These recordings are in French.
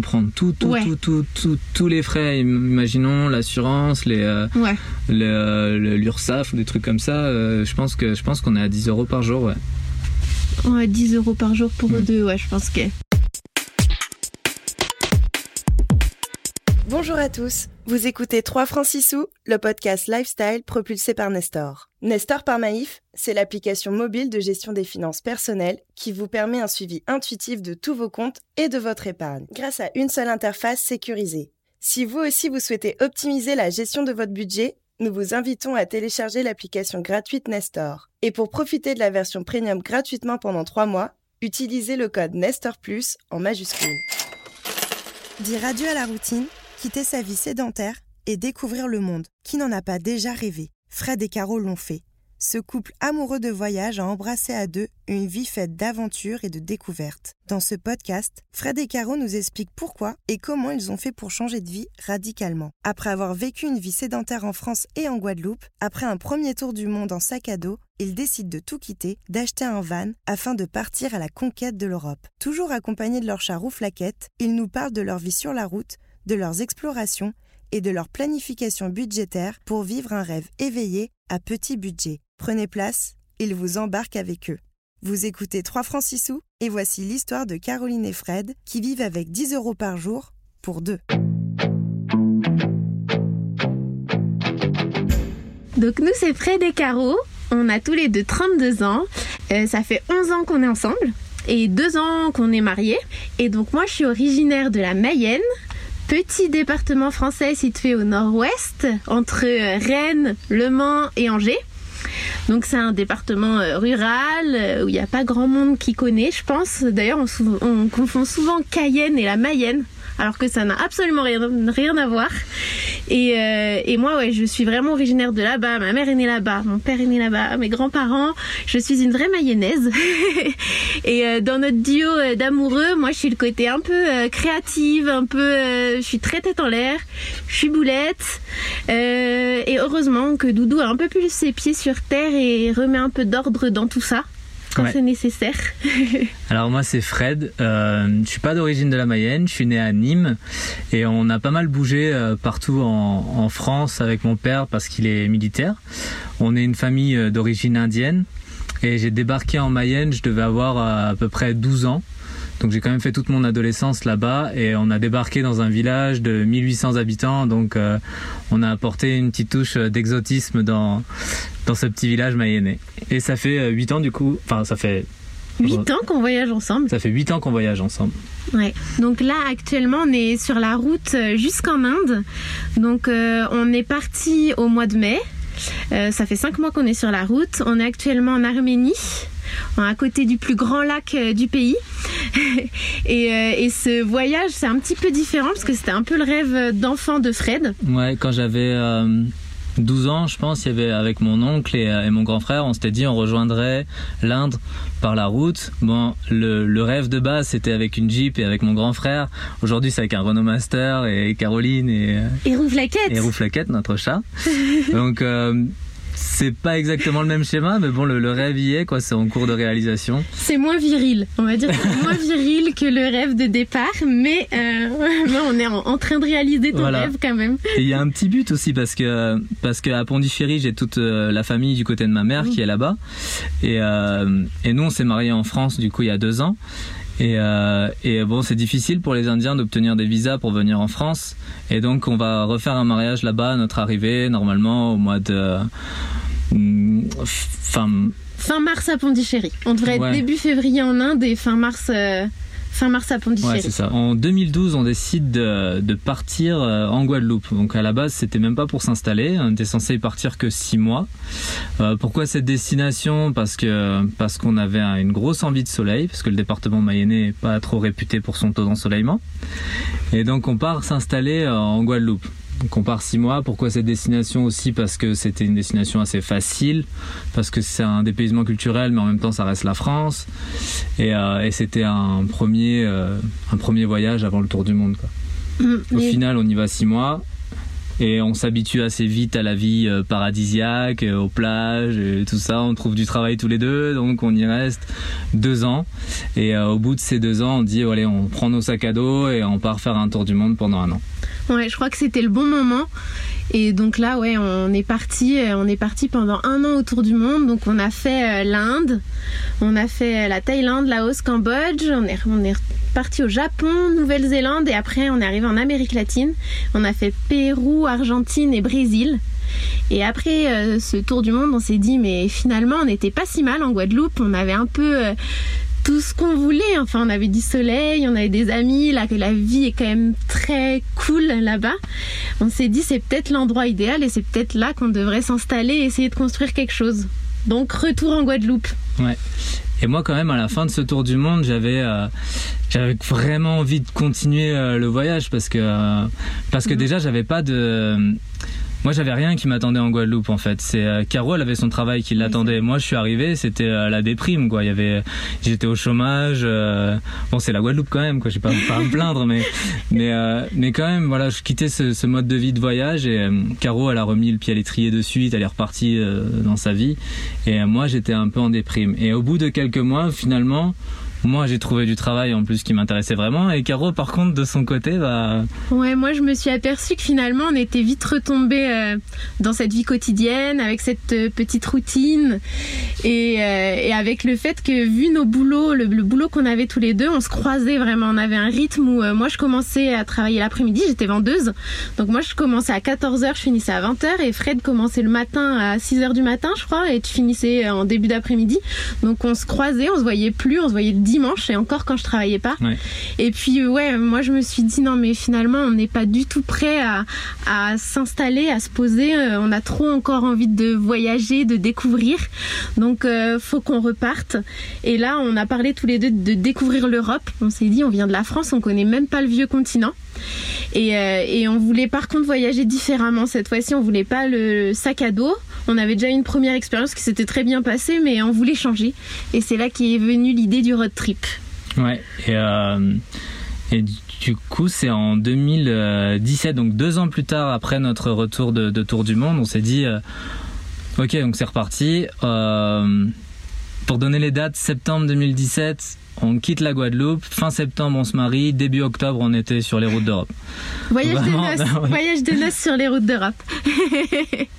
on prend tout, tout, tout, tout, tout, tous les frais. Imaginons l'assurance, les, euh, Ouais. le- euh, le- l'URSSAF, des trucs comme ça. euh, je pense que je pense qu'on est à 10 euros par jour. Ouais. Ouais, 10 euros par jour pour eux deux, ouais, je pense que. Bonjour à tous, vous écoutez 3 francs 6 sous, le podcast lifestyle propulsé par Nestor. Nestor par Maïf, c'est l'application mobile de gestion des finances personnelles qui vous permet un suivi intuitif de tous vos comptes et de votre épargne grâce à une seule interface sécurisée. Si vous aussi vous souhaitez optimiser la gestion de votre budget, nous vous invitons à télécharger l'application gratuite Nestor. Et pour profiter de la version premium gratuitement pendant 3 mois, utilisez le code Nestor Plus en majuscule. Dire adieu à la routine, quitter sa vie sédentaire et découvrir le monde. Qui n'en a pas déjà rêvé Fred et Caro l'ont fait. Ce couple amoureux de voyage a embrassé à deux une vie faite d'aventures et de découvertes. Dans ce podcast, Fred et Caro nous expliquent pourquoi et comment ils ont fait pour changer de vie radicalement. Après avoir vécu une vie sédentaire en France et en Guadeloupe, après un premier tour du monde en sac à dos, ils décident de tout quitter, d'acheter un van afin de partir à la conquête de l'Europe. Toujours accompagnés de leur chat Rouflaquette, ils nous parlent de leur vie sur la route, de leurs explorations et de leur planification budgétaire pour vivre un rêve éveillé à petit budget. Prenez place, ils vous embarquent avec eux. Vous écoutez 3 francs 6 sous et voici l'histoire de Caroline et Fred qui vivent avec 10 euros par jour pour deux. Donc nous, c'est Fred et Caro. On a tous les deux 32 ans. Euh, ça fait 11 ans qu'on est ensemble et 2 ans qu'on est mariés. Et donc moi, je suis originaire de la Mayenne. Petit département français situé au nord-ouest, entre euh, Rennes, Le Mans et Angers. Donc c'est un département euh, rural euh, où il n'y a pas grand monde qui connaît, je pense. D'ailleurs, on, on confond souvent Cayenne et la Mayenne, alors que ça n'a absolument rien, à voir. Et, euh, et moi, ouais, je suis vraiment originaire de là-bas. Ma mère est née là-bas, mon père est né là-bas, mes grands-parents. Je suis une vraie mayonnaise. et euh, dans notre duo euh, d'amoureux, moi, je suis le côté un peu créative, un peu, je suis très tête en l'air. Je suis boulette. Et heureusement que Doudou a un peu plus ses pieds sur terre et remet un peu d'ordre dans tout ça quand Ouais. c'est nécessaire. Alors moi c'est Fred, euh, je suis pas d'origine de la Mayenne, je suis né à Nîmes et on a pas mal bougé euh, partout en, en France avec mon père parce qu'il est militaire. On est une famille euh, d'origine indienne et j'ai débarqué en Mayenne, je devais avoir euh, à peu près 12 ans. Donc j'ai quand même fait toute mon adolescence là-bas et on a débarqué dans un village de 1800 habitants donc euh, on a apporté une petite touche euh, d'exotisme dans dans ce petit village mayennais. Et ça fait euh, 8 ans du coup, enfin ça fait 8 ans qu'on voyage ensemble. ça fait 8 ans qu'on voyage ensemble. Ouais. Donc là, actuellement, on est sur la route euh, jusqu'en Inde. Donc, euh, on est parti au mois de mai. Euh, ça fait cinq mois qu'on est sur la route. On est actuellement en Arménie, à côté du plus grand lac euh, du pays. et, euh, et ce voyage, c'est un petit peu différent parce que c'était un peu le rêve d'enfant de Fred. Ouais, quand j'avais euh, 12 ans, je pense, il y avait avec mon oncle et, euh, et mon grand frère, on s'était dit on rejoindrait l'Inde par la route. Bon, le, le rêve de base c'était avec une Jeep et avec mon grand frère. Aujourd'hui c'est avec un Renault Master et Caroline et, euh, Et Rouflaquette. et Rouflaquette, notre chat. Donc euh, c'est pas exactement le même schéma, mais bon, le, le rêve y est, quoi. C'est en cours de réalisation. C'est moins viril, on va dire. Moins viril que le rêve de départ, mais, euh, on est en, en train de réaliser ton Voilà. rêve quand même. Et il y a un petit but aussi parce que parce que à Pondichéry j'ai toute euh, la famille du côté de ma mère qui est là-bas et euh, et nous on s'est mariés en France du coup il y a deux ans et euh, et bon c'est difficile pour les Indiens d'obtenir des visas pour venir en France et donc on va refaire un mariage là-bas à notre arrivée normalement au mois de hum, fin Fin mars à Pondichéry. On devrait être début février en Inde et fin mars, euh, fin mars à Pondichéry. En 2012, on décide de, partir euh, en Guadeloupe. Donc à la base, c'était même pas pour s'installer. On était censé y partir que six mois. Euh, pourquoi cette destination? Parce que parce qu'on avait un- une grosse envie de soleil, parce que le département mayennais est pas trop réputé pour son taux d'ensoleillement. Et donc on part s'installer euh, en Guadeloupe. Part six mois. Pourquoi cette destination aussi? Parce que c'était une destination assez facile, parce que c'est un dépaysement culturel, mais en même temps ça reste la France. Et, euh, et c'était un premier, euh, un premier voyage avant le tour du monde. Quoi. Mm, Au final, on y va six mois. Et on s'habitue assez vite à la vie euh, paradisiaque, aux plages et tout ça. On trouve du travail tous les deux, donc on y reste deux ans. Et au bout de ces deux ans, on dit allez, on prend nos sacs à dos et on part faire un tour du monde pendant un an. Ouais, je crois que c'était le bon moment. Et donc là, ouais, on est parti, euh, on est parti pendant un an autour du monde. Donc on a fait euh, l'Inde, on a fait euh, la Thaïlande, Laos, Cambodge. On est, on est parti au Japon, Nouvelle-Zélande et après on est arrivé en Amérique latine. On a fait Pérou, Argentine et Brésil. Et après ce tour du monde, on s'est dit mais finalement on n'était pas si mal en Guadeloupe. On avait un peu tout ce qu'on voulait. Enfin, on avait du soleil, on avait des amis, là, que la vie est quand même très cool là-bas. On s'est dit, c'est peut-être l'endroit idéal et c'est peut-être là qu'on devrait s'installer et essayer de construire quelque chose. Donc, retour en Guadeloupe. Ouais. Et moi, quand même, à la fin de ce tour du monde, j'avais, euh, j'avais vraiment envie de continuer euh, le voyage parce que, euh, parce que mhm. déjà, j'avais pas de, moi, j'avais rien qui m'attendait en Guadeloupe en fait. C'est euh, Caro, elle avait son travail qui l'attendait. Moi, je suis arrivé, c'était euh, la déprime quoi. Il y avait, j'étais au chômage. Euh, bon, c'est la Guadeloupe quand même quoi. J'ai pas, pas à me plaindre, mais mais euh, mais quand même, voilà, je quittais ce, ce, mode de vie de voyage et Caro, elle a remis le pied à l'étrier de suite. Elle est repartie dans sa vie et moi, j'étais un peu en déprime. Et au bout de quelques mois, finalement moi j'ai trouvé du travail en plus qui m'intéressait vraiment. Et Caro par contre de son côté bah ouais moi je me suis aperçue que finalement on était vite retombé euh, dans cette vie quotidienne avec cette euh, petite routine. Et, euh, et, avec le fait que vu nos boulots le, boulot qu'on avait tous les deux on se croisait vraiment. On avait un rythme où moi je commençais à travailler l'après-midi j'étais vendeuse. Donc moi je commençais à 14h je finissais à 20h et Fred commençait le matin à 6h du matin je crois. Et tu finissais en début d'après-midi. Donc on se croisait on se voyait plus on se voyait le dimanche et encore quand je travaillais pas. Et puis ouais, moi je me suis dit non mais finalement on n'est pas du tout prêt à, à s'installer, à se poser. Euh, on a trop encore envie de voyager, de découvrir. Donc euh, faut qu'on reparte. Et là on a parlé tous les deux de découvrir l'Europe. On s'est dit on vient de la France, on connaît même pas le vieux continent. Et, euh, et, on voulait par contre voyager différemment cette fois-ci. On voulait pas le sac à dos. On avait déjà une première expérience qui s'était très bien passée, mais on voulait changer. Et c'est là qu'est venue l'idée du road trip. Ouais. Et, euh, du coup, c'est en 2017, donc deux ans plus tard après notre retour de, de Tour du Monde, on s'est dit, euh, ok, donc c'est reparti. Euh, pour donner les dates, septembre 2017, on quitte la Guadeloupe, fin septembre on se marie, début octobre on était sur les routes d'Europe. Voyage, de noces, voyage de noces sur les routes d'Europe.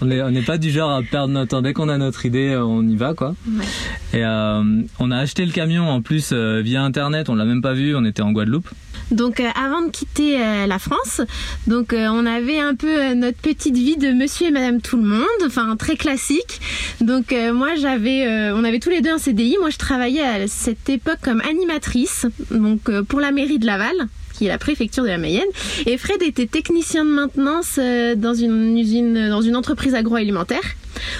on n'est pas du genre à perdre notre temps, dès qu'on a notre idée on y va quoi. Et euh, on a acheté le camion en plus euh, via internet, on l'a même pas vu, on était en Guadeloupe. Donc euh, avant de quitter euh, la France, donc euh, on avait un peu notre petite vie de monsieur et madame tout le monde, enfin très classique. Donc moi j'avais on avait tous les deux un CDI, moi je travaillais à cette époque comme animatrice donc pour la mairie de Laval qui est la préfecture de la Mayenne. Et Fred était technicien de maintenance dans une usine, dans une entreprise agroalimentaire.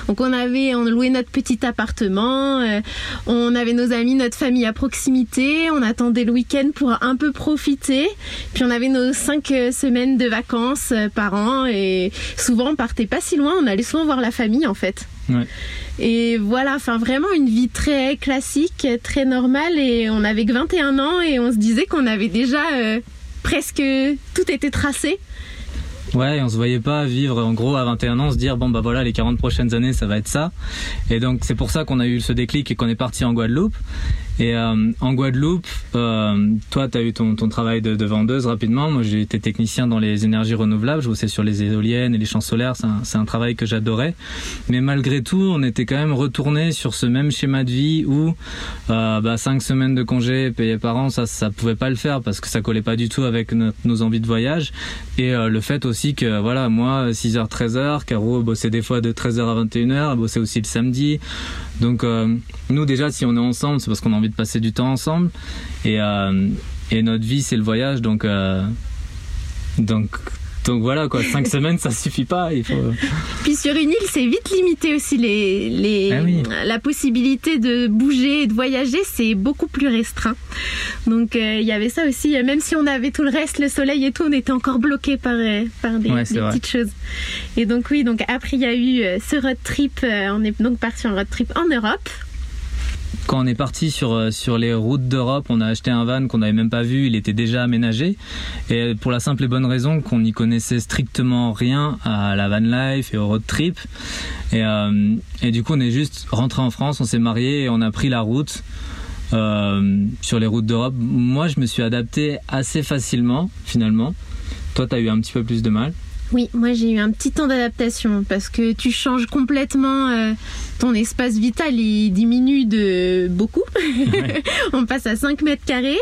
Donc on avait, on louait notre petit appartement, euh, on avait nos amis, notre famille à proximité, on attendait le week-end pour un peu profiter. Puis on avait nos cinq euh, semaines de vacances euh, par an et souvent on partait pas si loin, on allait souvent voir la famille en fait. Et voilà, enfin vraiment une vie très classique, très normale et on avait que 21 ans et on se disait qu'on avait déjà presque tout était tracé. Ouais, on se voyait pas vivre en gros à 21 ans, se dire bon bah voilà les 40 prochaines années ça va être ça. Et donc c'est pour ça qu'on a eu ce déclic et qu'on est parti en Guadeloupe. Et euh, en Guadeloupe, euh, toi, tu as eu ton, ton travail de, de, vendeuse rapidement. Moi, j'ai été technicien dans les énergies renouvelables. Je bossais sur les éoliennes et les champs solaires. C'est un, un, travail que j'adorais. Mais malgré tout, on était quand même retourné sur ce même schéma de vie où euh, bah, cinq semaines de congés payés par an, ça, ça pouvait pas le faire parce que ça collait pas du tout avec nos envies de voyage. Et euh, le fait aussi que, voilà, moi, 6h, 13h, Caro bossait des fois de 13h à 21h, bossait aussi le samedi. Donc, euh, nous, déjà, si on est ensemble, c'est parce qu'on a envie de passer du temps ensemble. Et, euh, et notre vie, c'est le voyage. Donc, euh, donc, donc voilà quoi, cinq semaines ça suffit pas. Il faut... Puis sur une île, c'est vite limité aussi les, les ah la possibilité de bouger et de voyager, c'est beaucoup plus restreint. Donc euh, il y avait ça aussi. Même si on avait tout le reste, le soleil et tout, on était encore bloqué par par des, petites choses. Et donc oui, donc après il y a eu ce road trip. on est donc parti en road trip en Europe quand on est parti sur, euh, sur les routes d'Europe, on a acheté un van qu'on n'avait même pas vu, il était déjà aménagé. Et pour la simple et bonne raison qu'on n'y connaissait strictement rien à la van life et au road trip. Et, euh, et du coup, on est juste rentré en France, on s'est marié et on a pris la route. Euh, sur les routes d'Europe. Moi, je me suis adapté assez facilement, finalement. Toi, tu as eu un petit peu plus de mal. Oui, moi j'ai eu un petit temps d'adaptation parce que tu changes complètement euh, ton espace vital, il diminue de beaucoup. On passe à 5 mètres carrés.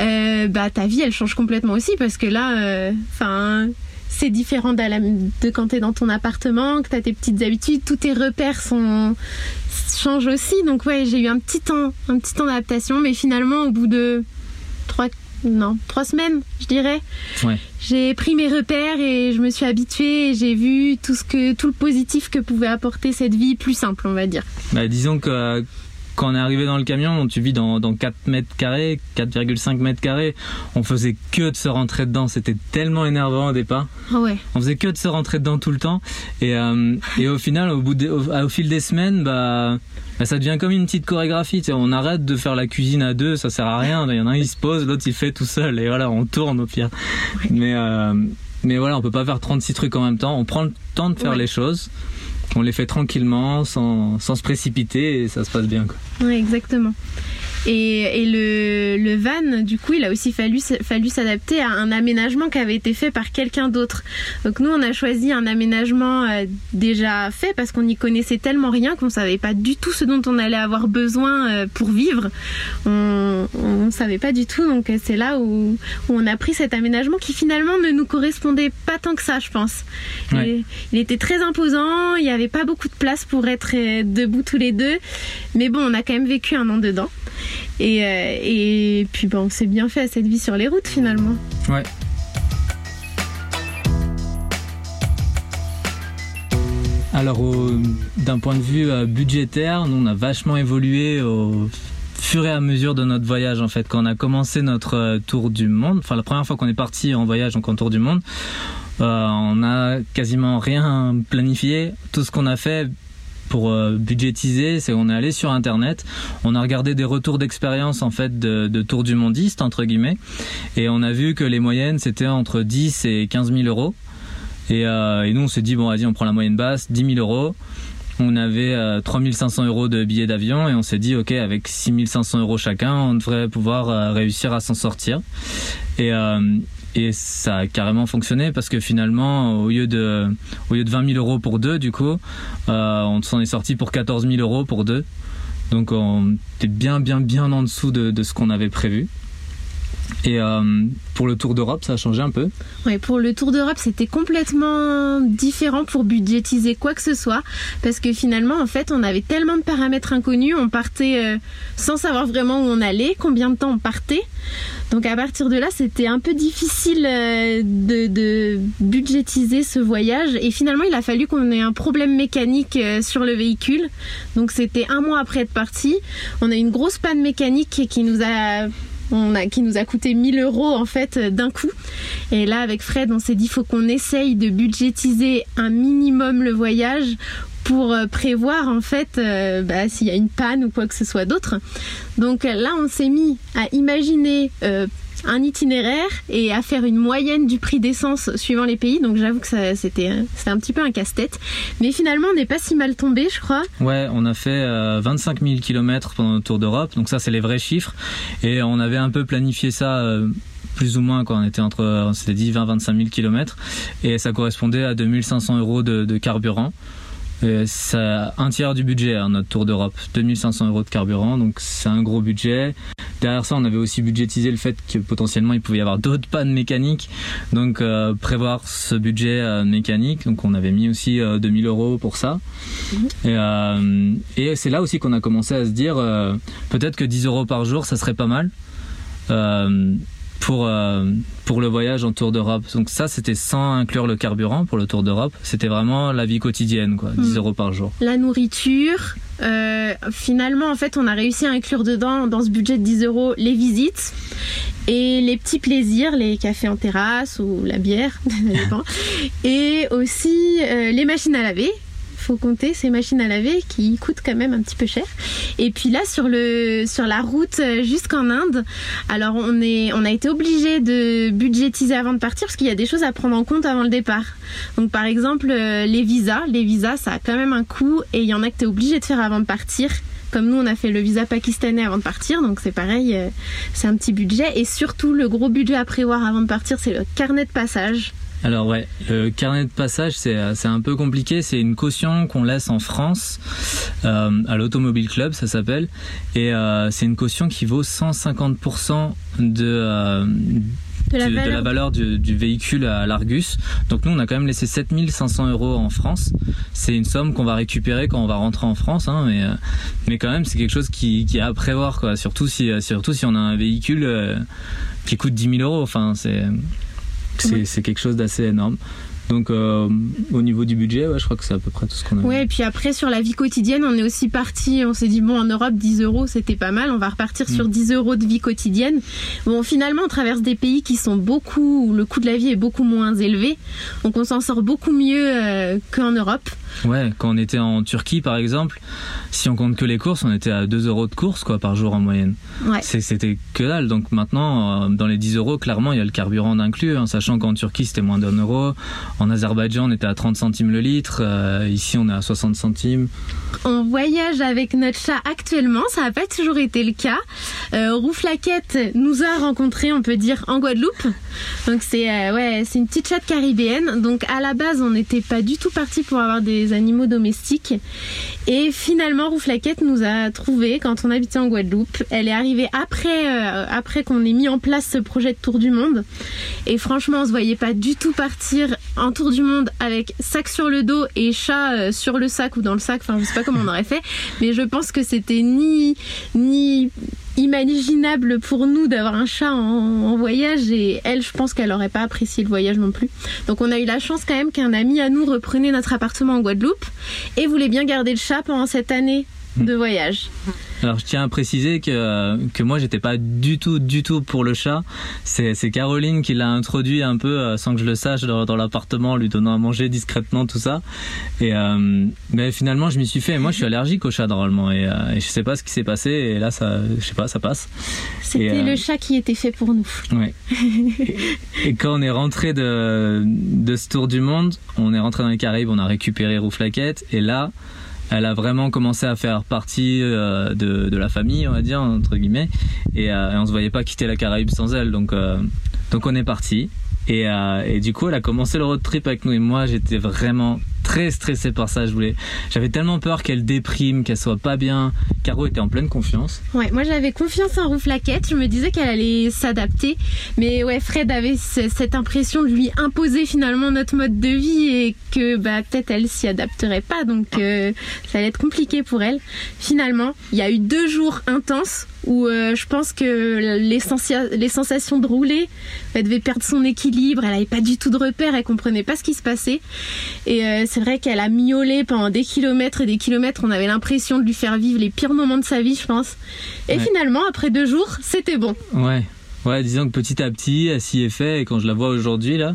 Euh, bah ta vie elle change complètement aussi parce que là, enfin c'est différent de quand tu es dans ton appartement, que tu as tes petites habitudes, tous tes repères sont changent aussi. Donc ouais, j'ai eu un petit temps, un petit temps d'adaptation, mais finalement au bout de trois non, trois semaines, je dirais. J'ai pris mes repères et je me suis habituée et j'ai vu tout ce que tout le positif que pouvait apporter cette vie plus simple, on va dire. Bah, disons que quand on est arrivé dans le camion, tu vis dans, dans 4 mètres carrés, 4,5 mètres carrés, on faisait que de se rentrer dedans. C'était tellement énervant au départ. Ah ouais. On faisait que de se rentrer dedans tout le temps. Et, euh, et au final, au, bout au, fil des semaines, bah, bah, ça devient comme une petite chorégraphie. On arrête de faire la cuisine à deux, ça sert à rien. Il y en a un, il se pose, l'autre, il fait tout seul. Et voilà, on tourne au pire. Mais, euh, mais voilà, on peut pas faire 36 trucs en même temps. On prend le temps de faire les choses on les fait tranquillement, sans, se précipiter et ça se passe bien. Quoi. Oui, exactement. Et, le, le, van, du coup, il a aussi fallu, fallu s'adapter à un aménagement qui avait été fait par quelqu'un d'autre. Donc nous, on a choisi un aménagement euh, déjà fait parce qu'on n'y connaissait tellement rien qu'on savait pas du tout ce dont on allait avoir besoin euh, pour vivre. On, on savait pas du tout. Donc c'est là où, où, on a pris cet aménagement qui finalement ne nous correspondait pas tant que ça, je pense. Il, il, était très imposant. Il n'y avait pas beaucoup de place pour être euh, debout tous les deux. Mais bon, on a quand même vécu un an dedans. Et, euh, et puis bon, c'est bien fait cette vie sur les routes finalement. Ouais. Alors, d'un point de vue euh, budgétaire, nous on a vachement évolué au fur et à mesure de notre voyage en fait. Quand on a commencé notre euh, tour du monde, enfin la première fois qu'on est parti en voyage, donc en tour du monde, on a quasiment rien planifié. Tout ce qu'on a fait, pour euh, budgétiser, c'est on est allé sur internet, on a regardé des retours d'expérience en fait de, tour du mondiste entre guillemets, et on a vu que les moyennes c'était entre 10 et 15 000 euros. Et, euh, et nous on s'est dit bon vas-y on prend la moyenne basse, 10 000 euros. On avait euh, 3500 euros de billets d'avion et on s'est dit ok avec 6500 euros chacun on devrait pouvoir euh, réussir à s'en sortir. Et ça a carrément fonctionné parce que finalement au lieu de au lieu de 20 000 euros pour deux du coup euh, on s'en est sorti pour 14 000 euros pour deux. Donc on était bien bien bien en dessous de, de ce qu'on avait prévu et euh, pour le Tour d'Europe, ça a changé un peu Oui, pour le Tour d'Europe, c'était complètement différent pour budgétiser quoi que ce soit. Parce que finalement, en fait, on avait tellement de paramètres inconnus. On partait euh, sans savoir vraiment où on allait, combien de temps on partait. Donc à partir de là, c'était un peu difficile euh, de, de, budgétiser ce voyage. Et finalement, il a fallu qu'on ait un problème mécanique sur le véhicule. Donc c'était un mois après être parti. On a une grosse panne mécanique qui nous a qui nous a coûté 1000 euros en fait d'un coup. Et là, avec Fred, on s'est dit faut qu'on essaye de budgétiser un minimum le voyage pour euh, prévoir en fait euh, bah, s'il y a une panne ou quoi que ce soit d'autre. Donc là, on s'est mis à imaginer euh, un itinéraire et à faire une moyenne du prix d'essence suivant les pays. Donc j'avoue que c'était un petit peu un casse-tête. Mais finalement, on n'est pas si mal tombé, je crois. Ouais, on a fait 25 000 km pendant le Tour d'Europe. Donc ça, c'est les vrais chiffres. Et on avait un peu planifié ça. Euh, plus ou moins quand on était entre, on s'était dit 20-25 000 km et ça correspondait à 2500 euros de carburant. C'est un tiers du budget, à hein, notre tour d'Europe. 2500 euros de carburant, donc c'est un gros budget. Derrière ça, on avait aussi budgétisé le fait que potentiellement il pouvait y avoir d'autres pannes mécaniques. Donc euh, prévoir ce budget euh, mécanique. Donc on avait mis aussi 2000 euh, euros pour ça. Mhm. Et, et c'est là aussi qu'on a commencé à se dire peut-être que 10 euros par jour, ça serait pas mal pour euh, pour le voyage en Tour d'Europe. Donc ça, c'était sans inclure le carburant pour le Tour d'Europe. C'était vraiment la vie quotidienne, quoi, 10 hmm. euros par jour. La nourriture. Euh, finalement, en fait, on a réussi à inclure dedans, dans ce budget de 10 euros, les visites et les petits plaisirs, les cafés en terrasse ou la bière, et aussi euh, les machines à laver faut compter ces machines à laver qui coûtent quand même un petit peu cher. Et puis là, sur la route euh, jusqu'en Inde, alors on est on a été obligé de budgétiser avant de partir parce qu'il y a des choses à prendre en compte avant le départ. Donc par exemple euh, les visas, les visas ça a quand même un coût et il y en a que tu es obligé de faire avant de partir. Comme nous, on a fait le visa pakistanais avant de partir, donc c'est pareil, euh, c'est un petit budget. Et surtout, le gros budget à prévoir avant de partir, c'est le carnet de passage. Alors ouais, le carnet de passage c'est c'est un peu compliqué. C'est une caution qu'on laisse en France euh, à l'automobile club, ça s'appelle, et euh, c'est une caution qui vaut 150% de euh, De la de, de valeur. la valeur du, du véhicule à l'Argus. Donc nous, on a quand même laissé 7500 euros en France. C'est une somme qu'on va récupérer quand on va rentrer en France, hein, mais euh, mais quand même, c'est quelque chose qui, qui est à prévoir, quoi. Surtout si euh, surtout si on a un véhicule euh, qui coûte 10 000 euros. Enfin, c'est c'est quelque chose d'assez énorme. Donc euh, au niveau du budget, ouais, je crois que c'est à peu près tout ce qu'on a. Ouais, et puis après, sur la vie quotidienne, on est aussi parti, on s'est dit, bon, en Europe, 10 euros, c'était pas mal, on va repartir sur 10 euros de vie quotidienne. Bon, finalement, on traverse des pays qui sont beaucoup, où le coût de la vie est beaucoup moins élevé, donc on s'en sort beaucoup mieux euh, qu'en Europe. Ouais, quand on était en Turquie par exemple, si on compte que les courses, on était à 2 euros de courses quoi par jour en moyenne. Ouais. C'était que dalle. Donc maintenant, euh, dans les 10 euros, clairement, il y a le carburant inclus, en sachant qu'en Turquie c'était moins d'un euro. En Azerbaïdjan, on était à 30 centimes le litre. euh, ici, on est à 60 centimes. On voyage avec notre chat actuellement, ça n'a pas toujours été le cas. Euh, Rouflaquette nous a rencontrés, on peut dire, en Guadeloupe. Donc c'est euh, ouais, c'est une petite chatte caribéenne. Donc à la base, on n'était pas du tout parti pour avoir des animaux domestiques. Et finalement, Rouflaquette nous a trouvés quand on habitait en Guadeloupe. Elle est arrivée après, euh, après qu'on ait mis en place ce projet de tour du monde. Et franchement, on se voyait pas du tout partir en tour du monde avec sac sur le dos et chat euh, sur le sac ou dans le sac. Enfin, je sais pas comment on aurait fait, mais je pense que c'était ni ni imaginable pour nous d'avoir un chat en, en voyage et elle, je pense qu'elle aurait pas apprécié le voyage non plus. Donc on a eu la chance quand même qu'un ami à nous reprenait notre appartement en Guadeloupe et voulait bien garder le chat pendant cette année de voyage. Alors je tiens à préciser que, que moi j'étais pas du tout du tout pour le chat. C'est c'est Caroline qui l'a introduit un peu euh, sans que je le sache dans, dans l'appartement, en lui donnant à manger discrètement tout ça. Et euh, mais finalement je m'y suis fait. Et moi je suis allergique au chat normalement et, euh, et je sais pas ce qui s'est passé et là ça je sais pas ça passe. C'était Et, euh, le chat qui était fait pour nous. Ouais. et, et quand on est rentré de de ce tour du monde, on est rentré dans les Caraïbes, on a récupéré Rouflaquette et là elle a vraiment commencé à faire partie euh, de, la famille, on va dire, entre guillemets. Et, euh, et on se voyait pas quitter la Caraïbe sans elle. Donc, euh, on est parti. Euh, et du coup, elle a commencé le road trip avec nous. Et moi, j'étais vraiment très stressé par ça. Je voulais, j'avais tellement peur qu'elle déprime, qu'elle soit pas bien. Caro était en pleine confiance. Ouais, moi j'avais confiance en Rouflaquette, je me disais qu'elle allait s'adapter, mais ouais, Fred avait ce- cette impression de lui imposer finalement notre mode de vie et que bah peut-être elle s'y adapterait pas, donc euh, ça allait être compliqué pour elle. Finalement, il y a eu deux jours intenses où euh, je pense que les, sensations de rouler, elle devait perdre son équilibre, elle avait pas du tout de repères, elle comprenait pas ce qui se passait. Et euh, c'est vrai qu'elle a miaulé pendant des kilomètres et des kilomètres. On avait l'impression de lui faire vivre les pires moments de sa vie, je pense. Et Ouais. finalement, après deux jours, c'était bon. Ouais. Ouais, disons que petit à petit, elle s'y est fait et quand je la vois aujourd'hui là,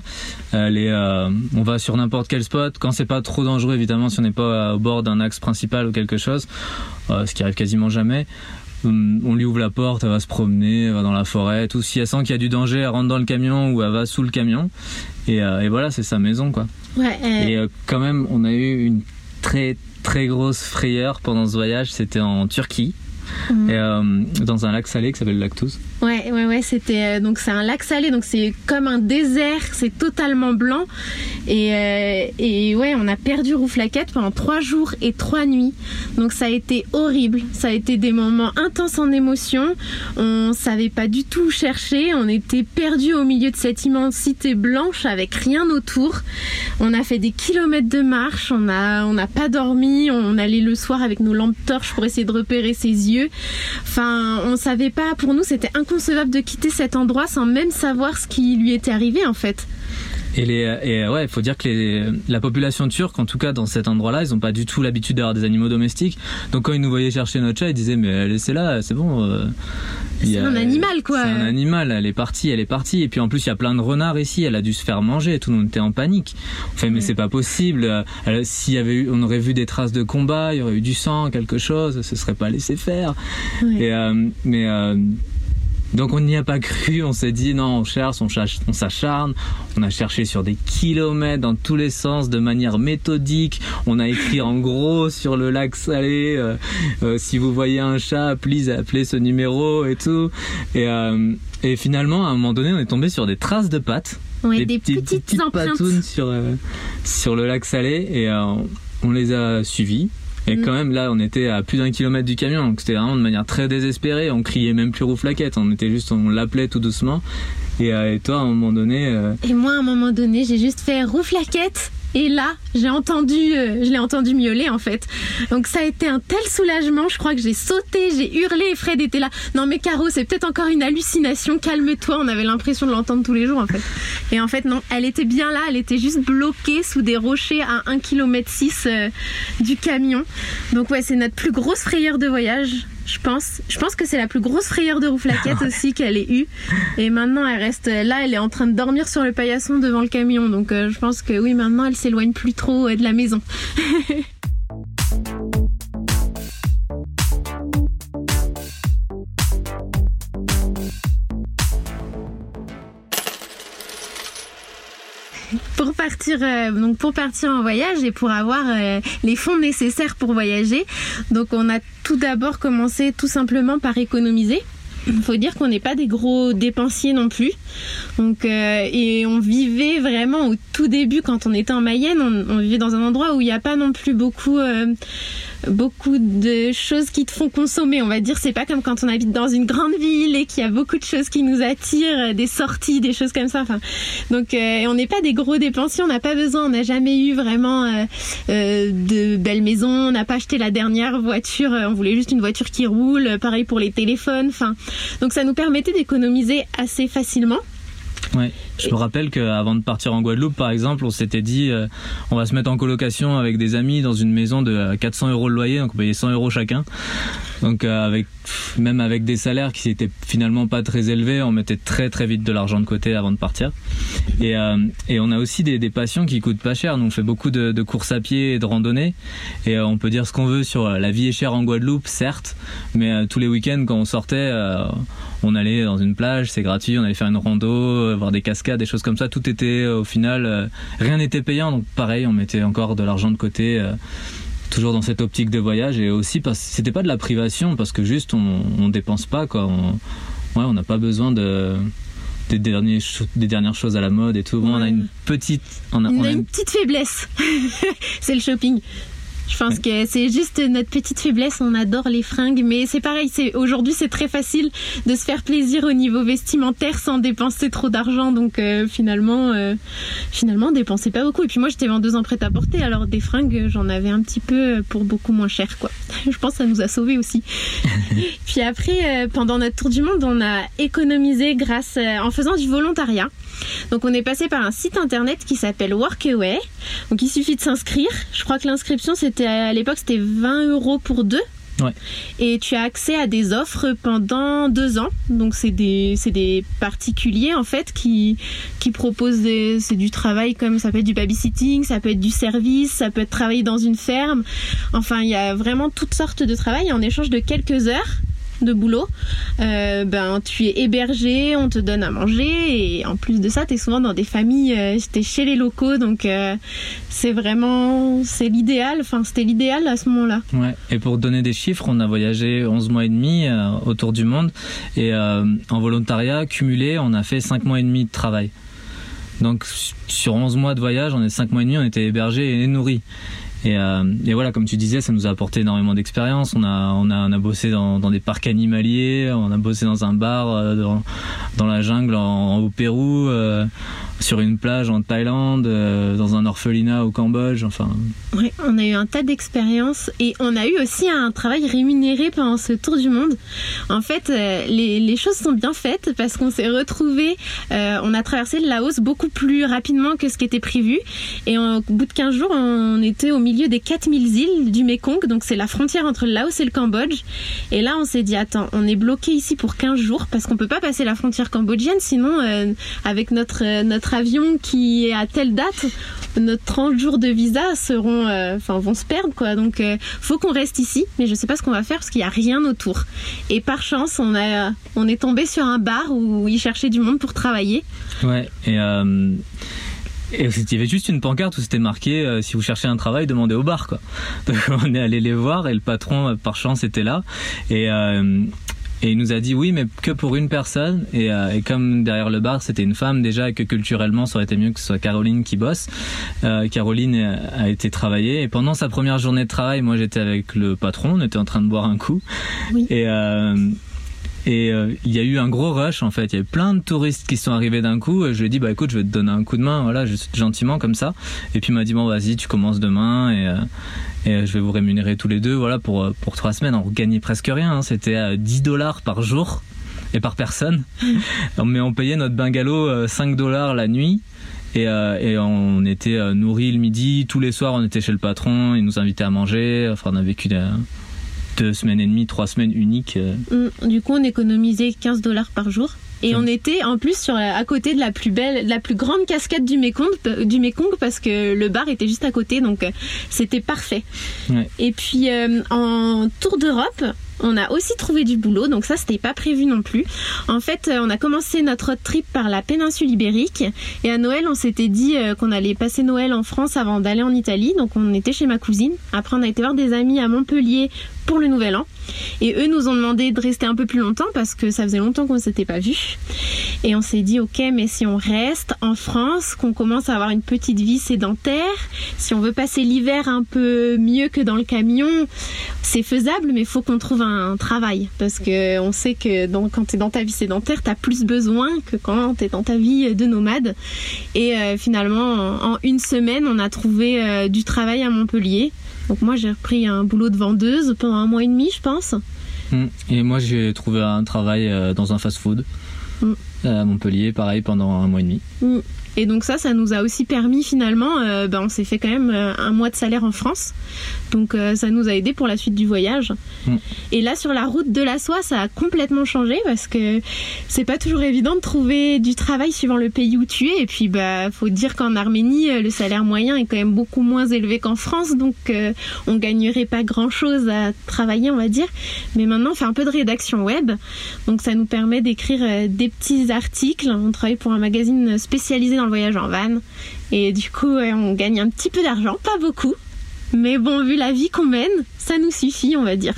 elle est, euh, on va sur n'importe quel spot quand c'est pas trop dangereux évidemment, si on n'est pas au bord d'un axe principal ou quelque chose, euh, ce qui arrive quasiment jamais. On lui ouvre la porte, elle va se promener, elle va dans la forêt, tout. Si elle sent qu'il y a du danger, elle rentre dans le camion ou elle va sous le camion. Et, euh, et voilà, c'est sa maison quoi. Ouais, euh, Et euh, quand même, on a eu une très très grosse frayeur pendant ce voyage. C'était en Turquie, Mhm. et, euh, dans un lac salé qui s'appelle le lac ouais, ouais, ouais, c'était euh, donc c'est un lac salé, donc c'est comme un désert, c'est totalement blanc. Et, euh, et ouais, on a perdu Rouflaquette pendant trois jours et trois nuits. Donc ça a été horrible. Ça a été des moments intenses en émotion. On savait pas du tout où chercher. On était perdu au milieu de cette immensité blanche avec rien autour. On a fait des kilomètres de marche. On a, on n'a pas dormi. On allait le soir avec nos lampes torches pour essayer de repérer ses yeux. Enfin, on savait pas. Pour nous, c'était inconcevable de quitter cet endroit sans même savoir ce qui lui était arrivé en fait. Et, les, et ouais, il faut dire que les, la population turque, en tout cas dans cet endroit-là, ils n'ont pas du tout l'habitude d'avoir des animaux domestiques. Donc quand ils nous voyaient chercher notre chat, ils disaient mais laissez-la, c'est bon. Euh, c'est un animal quoi. C'est un animal, elle est partie, elle est partie. Et puis en plus il y a plein de renards ici, elle a dû se faire manger. Et tout le monde était en panique. Enfin mais c'est pas possible. S'il y avait eu, on aurait vu des traces de combat, il y aurait eu du sang, quelque chose, ce serait pas laissé faire. Et, euh, mais euh, donc on n'y a pas cru, on s'est dit non, on cherche, on, s'acharne, on a cherché sur des kilomètres dans tous les sens de manière méthodique, on a écrit en gros sur le lac salé, euh, euh, si vous voyez un chat, please appelez ce numéro et tout. Et, euh, et finalement à un moment donné on est tombé sur des traces de pattes. des, petites, petites, patounes sur, sur le lac salé. Et on les a suivis et mm. quand même, là, on était à plus d'un kilomètre du camion, donc c'était vraiment de manière très désespérée. On criait même plus rouflaquette, on était juste, on l'appelait tout doucement. Et, euh, et, toi, à un moment donné. Euh, et moi, à un moment donné, j'ai juste fait rouflaquette et là, j'ai entendu, euh, je l'ai entendu miauler en fait. Donc ça a été un tel soulagement. Je crois que j'ai sauté, j'ai hurlé et Fred était là. Non mais Caro, c'est peut-être encore une hallucination. Calme-toi. On avait l'impression de l'entendre tous les jours en fait. Et en fait non, elle était bien là. Elle était juste bloquée sous des rochers à 1 km 6 du camion. Donc ouais, c'est notre plus grosse frayeur de voyage je pense. Je pense que c'est la plus grosse frayeur de rouflaquette aussi qu'elle ait eue. Et maintenant, elle reste là, elle est en train de dormir sur le paillasson devant le camion. Donc, euh, je pense que oui, maintenant, elle s'éloigne plus trop euh, de la maison. euh, donc pour partir en voyage et pour avoir euh, les fonds nécessaires pour voyager. Donc on a tout d'abord commencé tout simplement par économiser. Il faut dire qu'on n'est pas des gros dépensiers non plus. Donc, euh, et on vivait vraiment au tout début, quand on était en Mayenne, on, vivait dans un endroit où il n'y a pas non plus beaucoup beaucoup de choses qui te font consommer. On va dire, c'est pas comme quand on habite dans une grande ville et qu'il y a beaucoup de choses qui nous attirent, des sorties, des choses comme ça. Enfin, donc, euh, on n'est pas des gros dépensiers. On n'a pas besoin. On n'a jamais eu vraiment euh, euh, de belles maisons. On n'a pas acheté la dernière voiture. On voulait juste une voiture qui roule. Pareil pour les téléphones. Enfin, donc ça nous permettait d'économiser assez facilement. Ouais. Je me rappelle qu'avant de partir en Guadeloupe, par exemple, on s'était dit euh, on va se mettre en colocation avec des amis dans une maison de 400 euros de loyer, donc on payait 100 euros chacun. Donc euh, avec même avec des salaires qui étaient finalement pas très élevés, on mettait très très vite de l'argent de côté avant de partir. Et, euh, et on a aussi des, des, passions qui coûtent pas cher. Nous on fait beaucoup de, de courses à pied et de randonnées. Et on peut dire ce qu'on veut sur la vie est chère en Guadeloupe, certes, mais tous les week-ends quand on sortait, on allait dans une plage, c'est gratuit, on allait faire une rando, voir des cascades des choses comme ça. Tout était euh, au final, euh, rien n'était payant. Donc pareil, on mettait encore de l'argent de côté euh, toujours dans cette optique de voyage. Et aussi parce que c'était pas de la privation parce que juste on, on dépense pas quoi. On, ouais on n'a pas besoin de des, derniers, des dernières choses à la mode et tout. Bon, on a une petite on a, une petite faiblesse. C'est le shopping je pense que c'est juste notre petite faiblesse. On adore les fringues, mais c'est pareil. C'est aujourd'hui c'est très facile de se faire plaisir au niveau vestimentaire sans dépenser trop d'argent. Donc euh, finalement, euh, finalement, dépenser pas beaucoup. Et puis moi, j'étais vendeuse en prêt à porter, alors des fringues, j'en avais un petit peu pour beaucoup moins cher, quoi. Je pense que ça nous a sauvés aussi. puis après, euh, pendant notre tour du monde, on a économisé grâce en faisant du volontariat. Donc on est passé par un site internet qui s'appelle Workaway. Donc il suffit de s'inscrire. Je crois que l'inscription c'était à l'époque c'était 20 euros pour deux. Et tu as accès à des offres pendant deux ans. Donc c'est des c'est des particuliers en fait qui qui proposent c'est du travail comme ça peut être du babysitting, ça peut être du service, ça peut être travailler dans une ferme. Enfin il y a vraiment toutes sortes de travail en échange de quelques heures de boulot, euh, ben tu es hébergé, on te donne à manger et en plus de ça, tu es souvent dans des familles, euh, tu es chez les locaux donc euh, c'est vraiment c'est l'idéal, enfin c'était l'idéal à ce moment-là. Ouais, et pour donner des chiffres, on a voyagé 11 mois et demi autour du monde et en volontariat cumulé, on a fait 5 mois et demi de travail. Donc sur 11 mois de voyage, on est 5 mois et demi, on était hébergé et nourri. Euh, et, voilà, comme tu disais, ça nous a apporté énormément d'expérience. On a, on, a, bossé dans, des parcs animaliers, on a bossé dans un bar euh, dans, la jungle en, au Pérou. Euh, sur une plage en Thaïlande, dans un orphelinat au Cambodge, enfin. Oui, on a eu un tas d'expériences et on a eu aussi un travail rémunéré pendant ce tour du monde. En fait, les, les choses sont bien faites parce qu'on s'est retrouvé, on a traversé le Laos beaucoup plus rapidement que ce qui était prévu et au bout de 15 jours, on était au milieu des 4000 îles du Mekong, donc c'est la frontière entre le Laos et le Cambodge. Et là, on s'est dit, attends, on est bloqué ici pour 15 jours parce qu'on peut pas passer la frontière cambodgienne, sinon, euh, avec notre, euh, avion qui est à telle date, notre 30 jours de visa seront, euh, enfin, vont se perdre, quoi. Donc, faut qu'on reste ici, mais je sais pas ce qu'on va faire parce qu'il y a rien autour. Et par chance, on a, on est tombé sur un bar où ils cherchaient du monde pour travailler. Ouais, et il y avait juste une pancarte où c'était marqué euh, si vous cherchez un travail, demandez au bar quoi. On est allé les voir et le patron euh, par chance était là et euh, et il nous a dit oui, mais que pour une personne. Et, et comme derrière le bar, c'était une femme déjà, et que culturellement, ça aurait été mieux que ce soit Caroline qui bosse. Euh, Caroline a été travailler. Et pendant sa première journée de travail, moi j'étais avec le patron, on était en train de boire un coup. Oui. Et, euh, et euh, il y a eu un gros rush en fait. Il y a eu plein de touristes qui sont arrivés d'un coup. Et je lui ai dit bah écoute, je vais te donner un coup de main, voilà, gentiment comme ça. Et puis il m'a dit bon vas-y, tu commences demain et, euh, et je vais vous rémunérer tous les deux, voilà pour euh, pour trois semaines. On gagnait presque rien. Hein. C'était à 10 dollars par jour et par personne. Mais on payait notre bungalow 5 dollars la nuit. Et, et, on était nourris le midi. Tous les soirs, on était chez le patron. Il nous invitait à manger. Enfin, on a vécu deux semaines et demie, trois semaines uniques. Euh. Mm, du coup, on économisait 15 dollars par jour. Et on était en plus sur à côté de la plus belle, la plus grande cascade du Mekong, du Mekong parce que le bar était juste à côté, donc euh, c'était parfait. Et puis euh, en tour d'Europe, on a aussi trouvé du boulot, donc ça c'était pas prévu non plus. En fait, on a commencé notre road trip par la péninsule ibérique et à Noël, on s'était dit qu'on allait passer Noël en France avant d'aller en Italie, donc on était chez ma cousine. Après, on a été voir des amis à Montpellier pour le nouvel an. Et eux nous ont demandé de rester un peu plus longtemps parce que ça faisait longtemps qu'on s'était pas vu. Et on s'est dit, ok, mais si on reste en France, qu'on commence à avoir une petite vie sédentaire, si on veut passer l'hiver un peu mieux que dans le camion, c'est faisable, mais faut qu'on trouve un travail. Parce que on sait que quand tu es dans ta vie sédentaire, tu as plus besoin que quand tu es dans ta vie de nomade. Et euh, finalement, en, une semaine, on a trouvé euh, du travail à Montpellier. Donc moi j'ai repris un boulot de vendeuse pendant un mois et demi je pense. Mm. Et moi j'ai trouvé un travail euh, dans un fast-food mm. à Montpellier, pareil pendant un mois et demi. Mm. Et donc ça, ça nous a aussi permis finalement, euh, ben, on s'est fait quand même euh, un mois de salaire en France. Donc euh, ça nous a aidé pour la suite du voyage. Mm. Et là sur la route de la soie, ça a complètement changé parce que c'est pas toujours évident de trouver du travail suivant le pays où tu es. Et puis bah faut dire qu'en Arménie, le salaire moyen est quand même beaucoup moins élevé qu'en France, donc on gagnerait pas grand chose à travailler, on va dire. Mais maintenant on fait un peu de rédaction web, donc ça nous permet d'écrire des petits articles. On travaille pour un magazine spécialisé dans voyage en van. Et du coup, on gagne un petit peu d'argent, pas beaucoup. Mais bon, vu la vie qu'on mène, ça nous suffit, on va dire.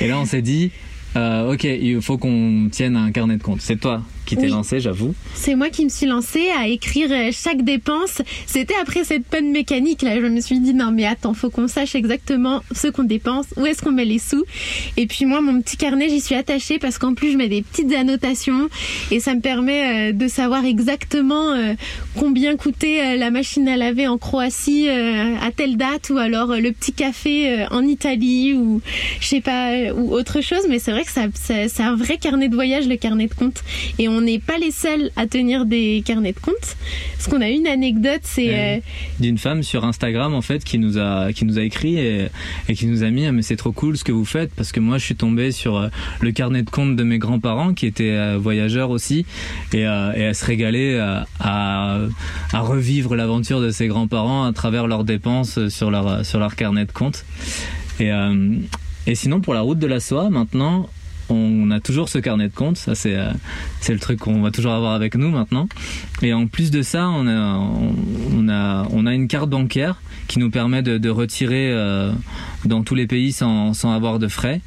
Et là, on s'est dit, euh, ok, il faut qu'on tienne un carnet de compte. C'est toi qui t'es lancé, j'avoue. C'est moi qui me suis lancée à écrire euh, chaque dépense. C'était après cette panne mécanique là, je me suis dit non mais attends, faut qu'on sache exactement ce qu'on dépense, où est-ce qu'on met les sous. Et puis moi mon petit carnet, j'y suis attachée parce qu'en plus je mets des petites annotations et ça me permet euh, de savoir exactement euh, combien coûtait la machine à laver en Croatie à telle date ou alors le petit café en Italie ou je sais pas ou autre chose. Mais c'est vrai que ça, c'est un vrai carnet de voyage le carnet de compte et on n'est pas les seuls à tenir des carnets de compte. Parce qu'on a une anecdote, c'est euh, d'une femme sur Instagram en fait qui nous a qui nous a écrit et, qui nous a mis mais c'est trop cool ce que vous faites parce que moi je suis tombé sur euh, le carnet de compte de mes grands-parents qui étaient euh, voyageurs aussi et, et à se régaler à, à revivre l'aventure de ses grands-parents à travers leurs dépenses sur leur sur leur carnet de compte. Et et sinon, pour la route de la soie, maintenant, on a toujours ce carnet de compte. Ça, c'est, euh, c'est le truc qu'on va toujours avoir avec nous maintenant. Et en plus de ça, on a, on a, on a une carte bancaire qui nous permet de, retirer euh, dans tous les pays sans, sans avoir de frais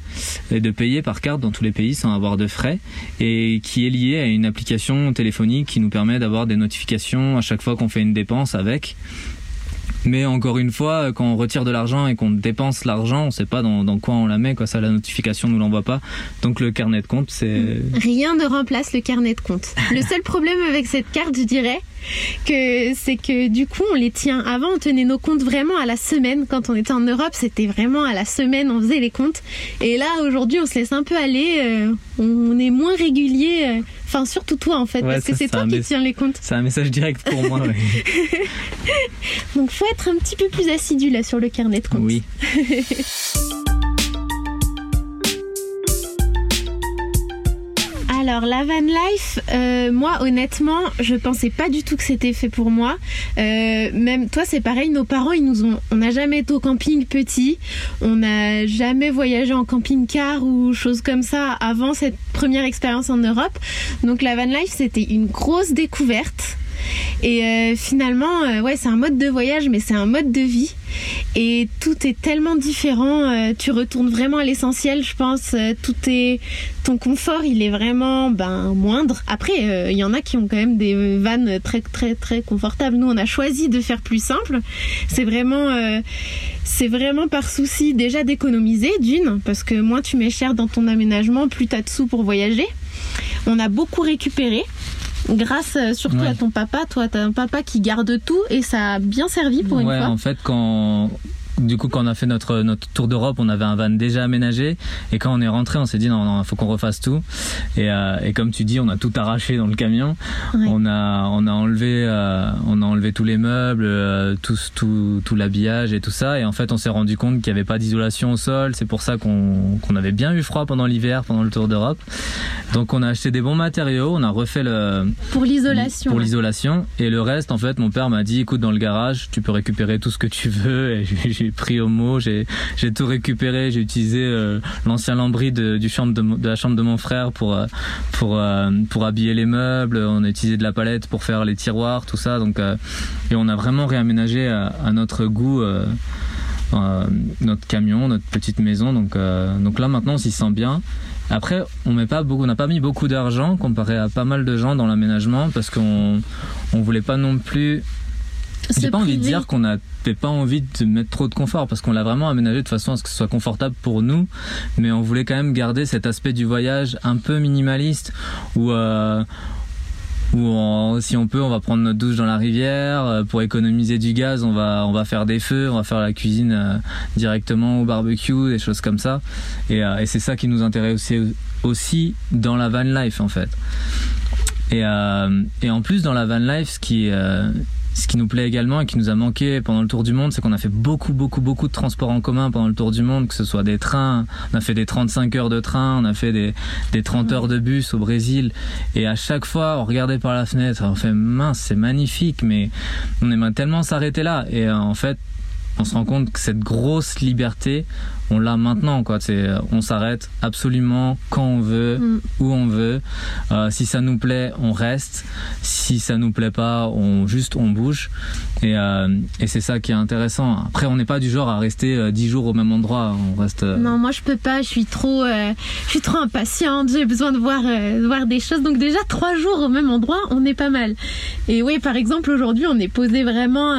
et de payer par carte dans tous les pays sans avoir de frais et qui est liée à une application téléphonique qui nous permet d'avoir des notifications à chaque fois qu'on fait une dépense avec mais encore une fois, quand on retire de l'argent et qu'on dépense l'argent, on ne sait pas dans, quoi on la met, quoi. Ça, la notification nous l'envoie pas. Donc le carnet de compte, c'est rien ne remplace le carnet de compte. Le seul problème avec cette carte, je dirais, que c'est que du coup, on les tient. Avant, on tenait nos comptes vraiment à la semaine. Quand on était en Europe, c'était vraiment à la semaine, on faisait les comptes. Et là, aujourd'hui, on se laisse un peu aller. euh, on est moins régulier. euh, Enfin, surtout toi en fait, Ouais, parce que ça, c'est c'est toi qui tiens les comptes. C'est un message direct pour moi. ouais. Donc, faut être un petit peu plus assidu là sur le carnet de comptes. Oui. Alors la van life, euh, moi honnêtement, je pensais pas du tout que c'était fait pour moi. Euh, même toi, c'est pareil. Nos parents, ils nous ont, on n'a jamais été au camping petit, on n'a jamais voyagé en camping-car ou choses comme ça avant cette première expérience en Europe. Donc la van life, c'était une grosse découverte. Et euh, finalement, euh, ouais, c'est un mode de voyage, mais c'est un mode de vie. Et tout est tellement différent. euh, tu retournes vraiment à l'essentiel, je pense. tout est, ton confort, il est vraiment ben moindre. Après, il y en a qui ont quand même des vannes très très très confortables. Nous, on a choisi de faire plus simple. C'est vraiment, c'est vraiment par souci déjà d'économiser d'une, parce que moins tu mets cher dans ton aménagement, plus t'as de sous pour voyager. On a beaucoup récupéré. Grâce euh, surtout Ouais. à ton papa, toi t'as un papa qui garde tout et ça a bien servi pour une ouais, fois. en fait, quand du coup, quand on a fait notre notre tour d'Europe, on avait un van déjà aménagé, et quand on est rentré, on s'est dit non, non, faut qu'on refasse tout. Et, euh, et comme tu dis, on a tout arraché dans le camion. Ouais. On a on a enlevé euh, on a enlevé tous les meubles, euh, tout tout tout l'habillage et tout ça. Et en fait, on s'est rendu compte qu'il n'y avait pas d'isolation au sol. C'est pour ça qu'on qu'on avait bien eu froid pendant l'hiver, pendant le tour d'Europe. Donc, on a acheté des bons matériaux, on a refait le Pour l'isolation. pour ouais. l'isolation et le reste en fait mon père m'a dit écoute dans le garage tu peux récupérer tout ce que tu veux et j'ai pris au j'ai tout récupéré j'ai utilisé euh, l'ancien lambris de, du chambre de, la chambre de mon frère pour euh, pour euh, pour habiller les meubles on a utilisé de la palette pour faire les tiroirs tout ça donc et on a vraiment réaménagé à, à notre goût notre camion, notre petite maison. Donc, donc là maintenant on s'y sent bien. Après, on met pas beaucoup, on n'a pas mis beaucoup d'argent comparé à pas mal de gens dans l'aménagement parce qu'on on voulait pas non plus. J'ai pas envie de dire qu'on n'avait pas envie de mettre trop de confort parce qu'on l'a vraiment aménagé de façon à ce que ce soit confortable pour nous, mais on voulait quand même garder cet aspect du voyage un peu minimaliste où euh, où on- si on peut, on va prendre notre douche dans la rivière. euh, Pour économiser du gaz, on va, on va faire des feux, on va faire la cuisine euh, directement au barbecue, des choses comme ça. Et, euh, et c'est ça qui nous intéresse aussi, aussi dans la van life en fait. Et, euh, et en plus dans la van life, ce qui, ce qui nous plaît également et qui nous a manqué pendant le tour du monde, c'est qu'on a fait beaucoup, beaucoup, beaucoup de transports en commun pendant le tour du monde, que ce soit des trains, on a fait des 35 heures de train, on a fait des, des 30 heures de bus au Brésil. Et à chaque fois, on regardait par la fenêtre, on fait mince, c'est magnifique, mais on aimerait tellement s'arrêter là. Et euh, en fait, on se rend compte que cette grosse liberté, on l'a maintenant, quoi. C'est, on s'arrête absolument quand on veut, Mm. où on veut. Euh, si ça nous plaît, on reste. Si ça nous plaît pas, on juste on bouge. Et, euh, et c'est ça qui est intéressant. Après, on n'est pas du genre à rester euh, 10 jours au même endroit. On reste. euh, Non, moi je peux pas, je suis trop, je suis trop impatiente, j'ai besoin de voir, de voir des choses. Donc déjà trois jours au même endroit, on est pas mal. Et oui, par exemple aujourd'hui, on est posé vraiment,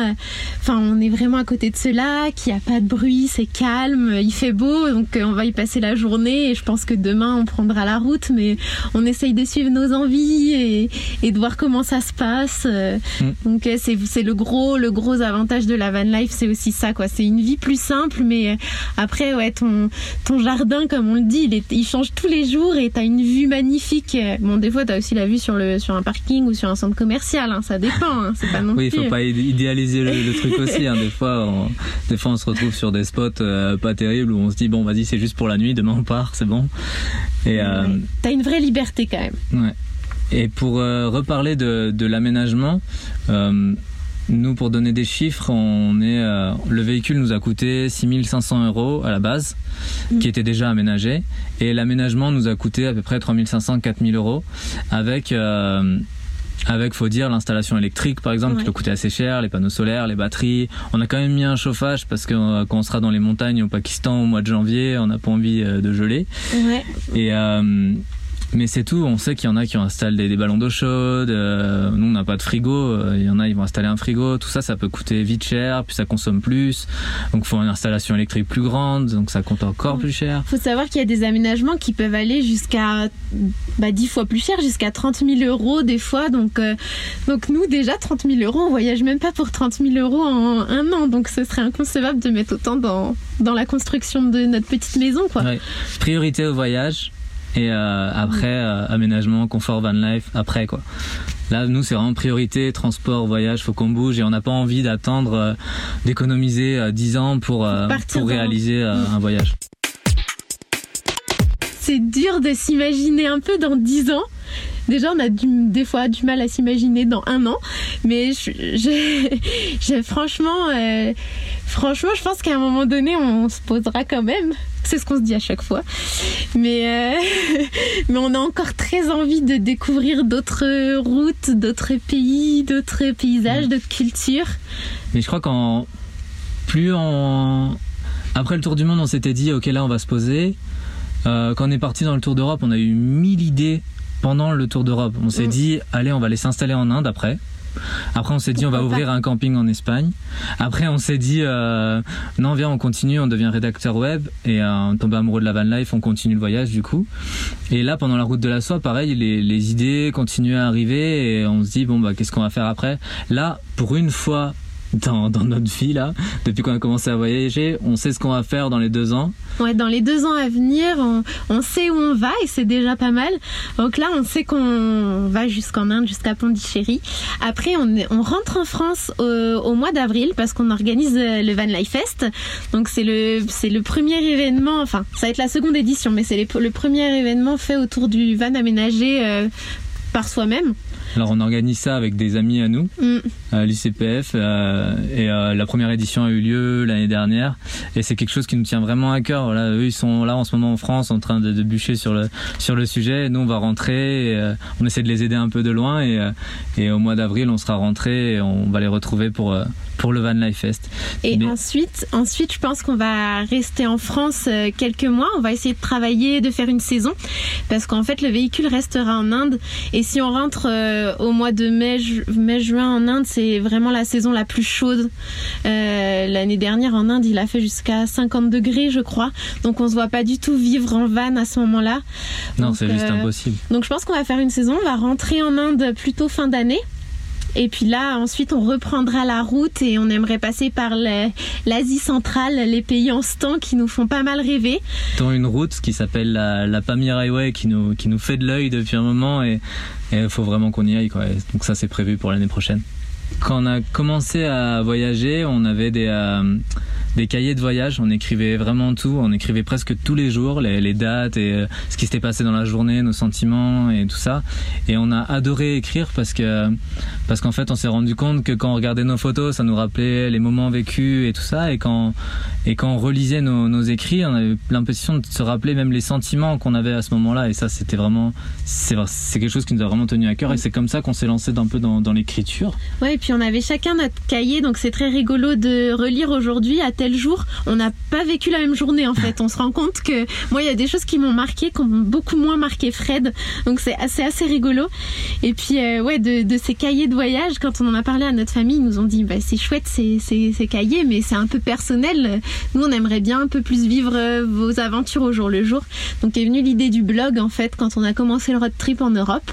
enfin on est vraiment à côté de ce lac, il a pas de bruit, c'est calme, il fait beau, donc euh, on va y passer la journée. Et je pense que demain on prendra la route, mais on essaye de suivre nos envies et, et de voir comment ça se passe. euh. Mm. Donc euh, c'est c'est le gros, le gros avantage de la van life, c'est aussi ça quoi. C'est une vie plus simple, mais après ouais ton ton jardin, comme on le dit, il, est- il change tous les jours et t'as une vue magnifique. Bon, des fois, t'as aussi la vue sur, le, sur un parking ou sur un centre commercial. hein, ça dépend. hein, c'est pas non Oui, il faut pas idé- idéaliser le, le truc aussi. hein. Des fois, on, des fois, on se retrouve sur des spots euh, pas terribles où on se dit bon, vas-y, c'est juste pour la nuit. Demain, on part, c'est bon. Et euh. T'as une vraie liberté quand même. Ouais. Et pour euh, reparler de, de l'aménagement, euh, nous, pour donner des chiffres, on est, le véhicule nous a coûté 6500 euros à la base, Mm. qui était déjà aménagé, et l'aménagement nous a coûté à peu près 3500-4000 euros, avec, avec, faut dire, l'installation électrique, par exemple, Ouais. qui peut coûter assez cher, les panneaux solaires, les batteries. On a quand même mis un chauffage parce que euh, quand on sera dans les montagnes au Pakistan au mois de janvier, on n'a pas envie euh, de geler. Ouais. Et, euh, mais c'est tout. On sait qu'il y en a qui installent des, des ballons d'eau chaude. Euh, nous, on n'a pas de frigo. Euh, il y en a, ils vont installer un frigo. Tout ça, ça peut coûter vite cher, puis ça consomme plus. Donc, il faut une installation électrique plus grande, donc ça coûte encore plus cher. Il faut savoir qu'il y a des aménagements qui peuvent aller jusqu'à bah, 10 fois plus cher, jusqu'à 30 000 euros des fois. Donc, euh, donc nous, déjà, 30 000 euros, on voyage même pas pour 30 000 euros en un an. Donc, ce serait inconcevable de mettre autant dans, dans la construction de notre petite maison. Quoi. Ouais. Priorité au voyage et euh, après euh, aménagement, confort, van life, après quoi. Là, nous, c'est vraiment priorité, transport, voyage, faut qu'on bouge et on n'a pas envie d'attendre, euh, d'économiser euh, 10 ans pour, pour réaliser un voyage. C'est dur de s'imaginer un peu dans 10 ans. Déjà, on a du- des fois du mal à s'imaginer dans un an, mais franchement, franchement, je pense qu'à un moment donné, on se posera quand même. C'est ce qu'on se dit à chaque fois. Mais, euh, mais on a encore très envie de découvrir d'autres routes, d'autres pays, d'autres paysages, d'autres cultures. Mais je crois qu'en plus en après le tour du monde, on s'était dit ok là on va se poser. Euh, quand on est parti dans le tour d'Europe, on a eu mille idées pendant le tour d'Europe. On s'est Mm. dit allez on va aller s'installer en Inde après. Après on s'est dit on va ouvrir un camping en Espagne. Après on s'est dit euh, non viens on continue, on devient rédacteur web et euh, on tombe amoureux de la van life, on continue le voyage du coup. Et là pendant la route de la soie, pareil les, les idées continuent à arriver et on se dit bon bah qu'est-ce qu'on va faire après? Là pour une fois dans, notre vie là, depuis qu'on a commencé à voyager, on sait ce qu'on va faire dans les deux ans. Ouais, dans les deux ans à venir, on, on sait où on va et c'est déjà pas mal. Donc là, on sait qu'on va jusqu'en Inde, jusqu'à Pondichéry. Après, on, rentre en France au, mois d'avril parce qu'on organise euh, le Van Life Fest. Donc c'est le c'est le premier événement, enfin ça va être la seconde édition, mais c'est le premier événement fait autour du van aménagé euh, par soi-même. Alors on organise ça avec des amis à nous, Mm. à l'ICPF, euh, et euh, la première édition a eu lieu l'année dernière, et c'est quelque chose qui nous tient vraiment à cœur. Voilà, eux ils sont là en ce moment en France en train de, de bûcher sur le sur le sujet. Et nous on va rentrer, et, euh, on essaie de les aider un peu de loin, et, et au mois d'avril on sera rentré, et on va les retrouver pour pour le Van Life Fest. Et Mais- ensuite, ensuite, je pense qu'on va rester en France quelques mois. On va essayer de travailler, de faire une saison, parce qu'en fait, le véhicule restera en Inde. Et si on rentre euh, au mois de mai, ju- mai, juin en Inde, c'est vraiment la saison la plus chaude. Euh, L'année dernière en Inde, il a fait jusqu'à 50 degrés, je crois. Donc, on se voit pas du tout vivre en van à ce moment-là. Non, c'est juste euh, impossible. donc je pense qu'on va faire une saison, on va rentrer en Inde plutôt fin d'année. Et puis là, ensuite, on reprendra la route et on aimerait passer par l'Asie centrale, les pays en stand qui nous font pas mal rêver. Dans une route qui s'appelle la, Pamir Highway qui nous fait de l'œil depuis un moment, et il faut vraiment qu'on y aille. Donc ça c'est prévu pour l'année prochaine. Quand on a commencé à voyager, on avait des, euh, des cahiers de voyage, on écrivait vraiment tout, on écrivait presque tous les jours les, les dates et euh, ce qui s'était passé dans la journée, nos sentiments et tout ça. Et on a adoré écrire parce que parce qu'en fait on s'est rendu compte que quand on regardait nos photos, ça nous rappelait les moments vécus et tout ça. Et quand et quand on relisait nos, nos écrits, on avait l'impression de se rappeler même les sentiments qu'on avait à ce moment-là. Et ça, c'était vraiment c'est quelque chose qui nous a vraiment tenu à cœur. Et c'est comme ça qu'on s'est lancé un peu dans, dans l'écriture. Ouais, et puis on avait chacun notre cahier, donc c'est très rigolo de relire aujourd'hui à tel jour. On n'a pas vécu la même journée en fait. On se rend compte que moi, il y a des choses qui m'ont marqué, qui ont beaucoup moins marqué Fred. Donc c'est assez, assez rigolo. Et puis euh, ouais, de, de ces cahiers de voyage, quand on en a parlé à notre famille, ils nous ont dit bah, c'est chouette ces, ces, ces cahiers, mais c'est un peu personnel. Nous, on aimerait bien un peu plus vivre euh, vos aventures au jour le jour. Donc est venue l'idée du blog en fait quand on a commencé le road trip en Europe.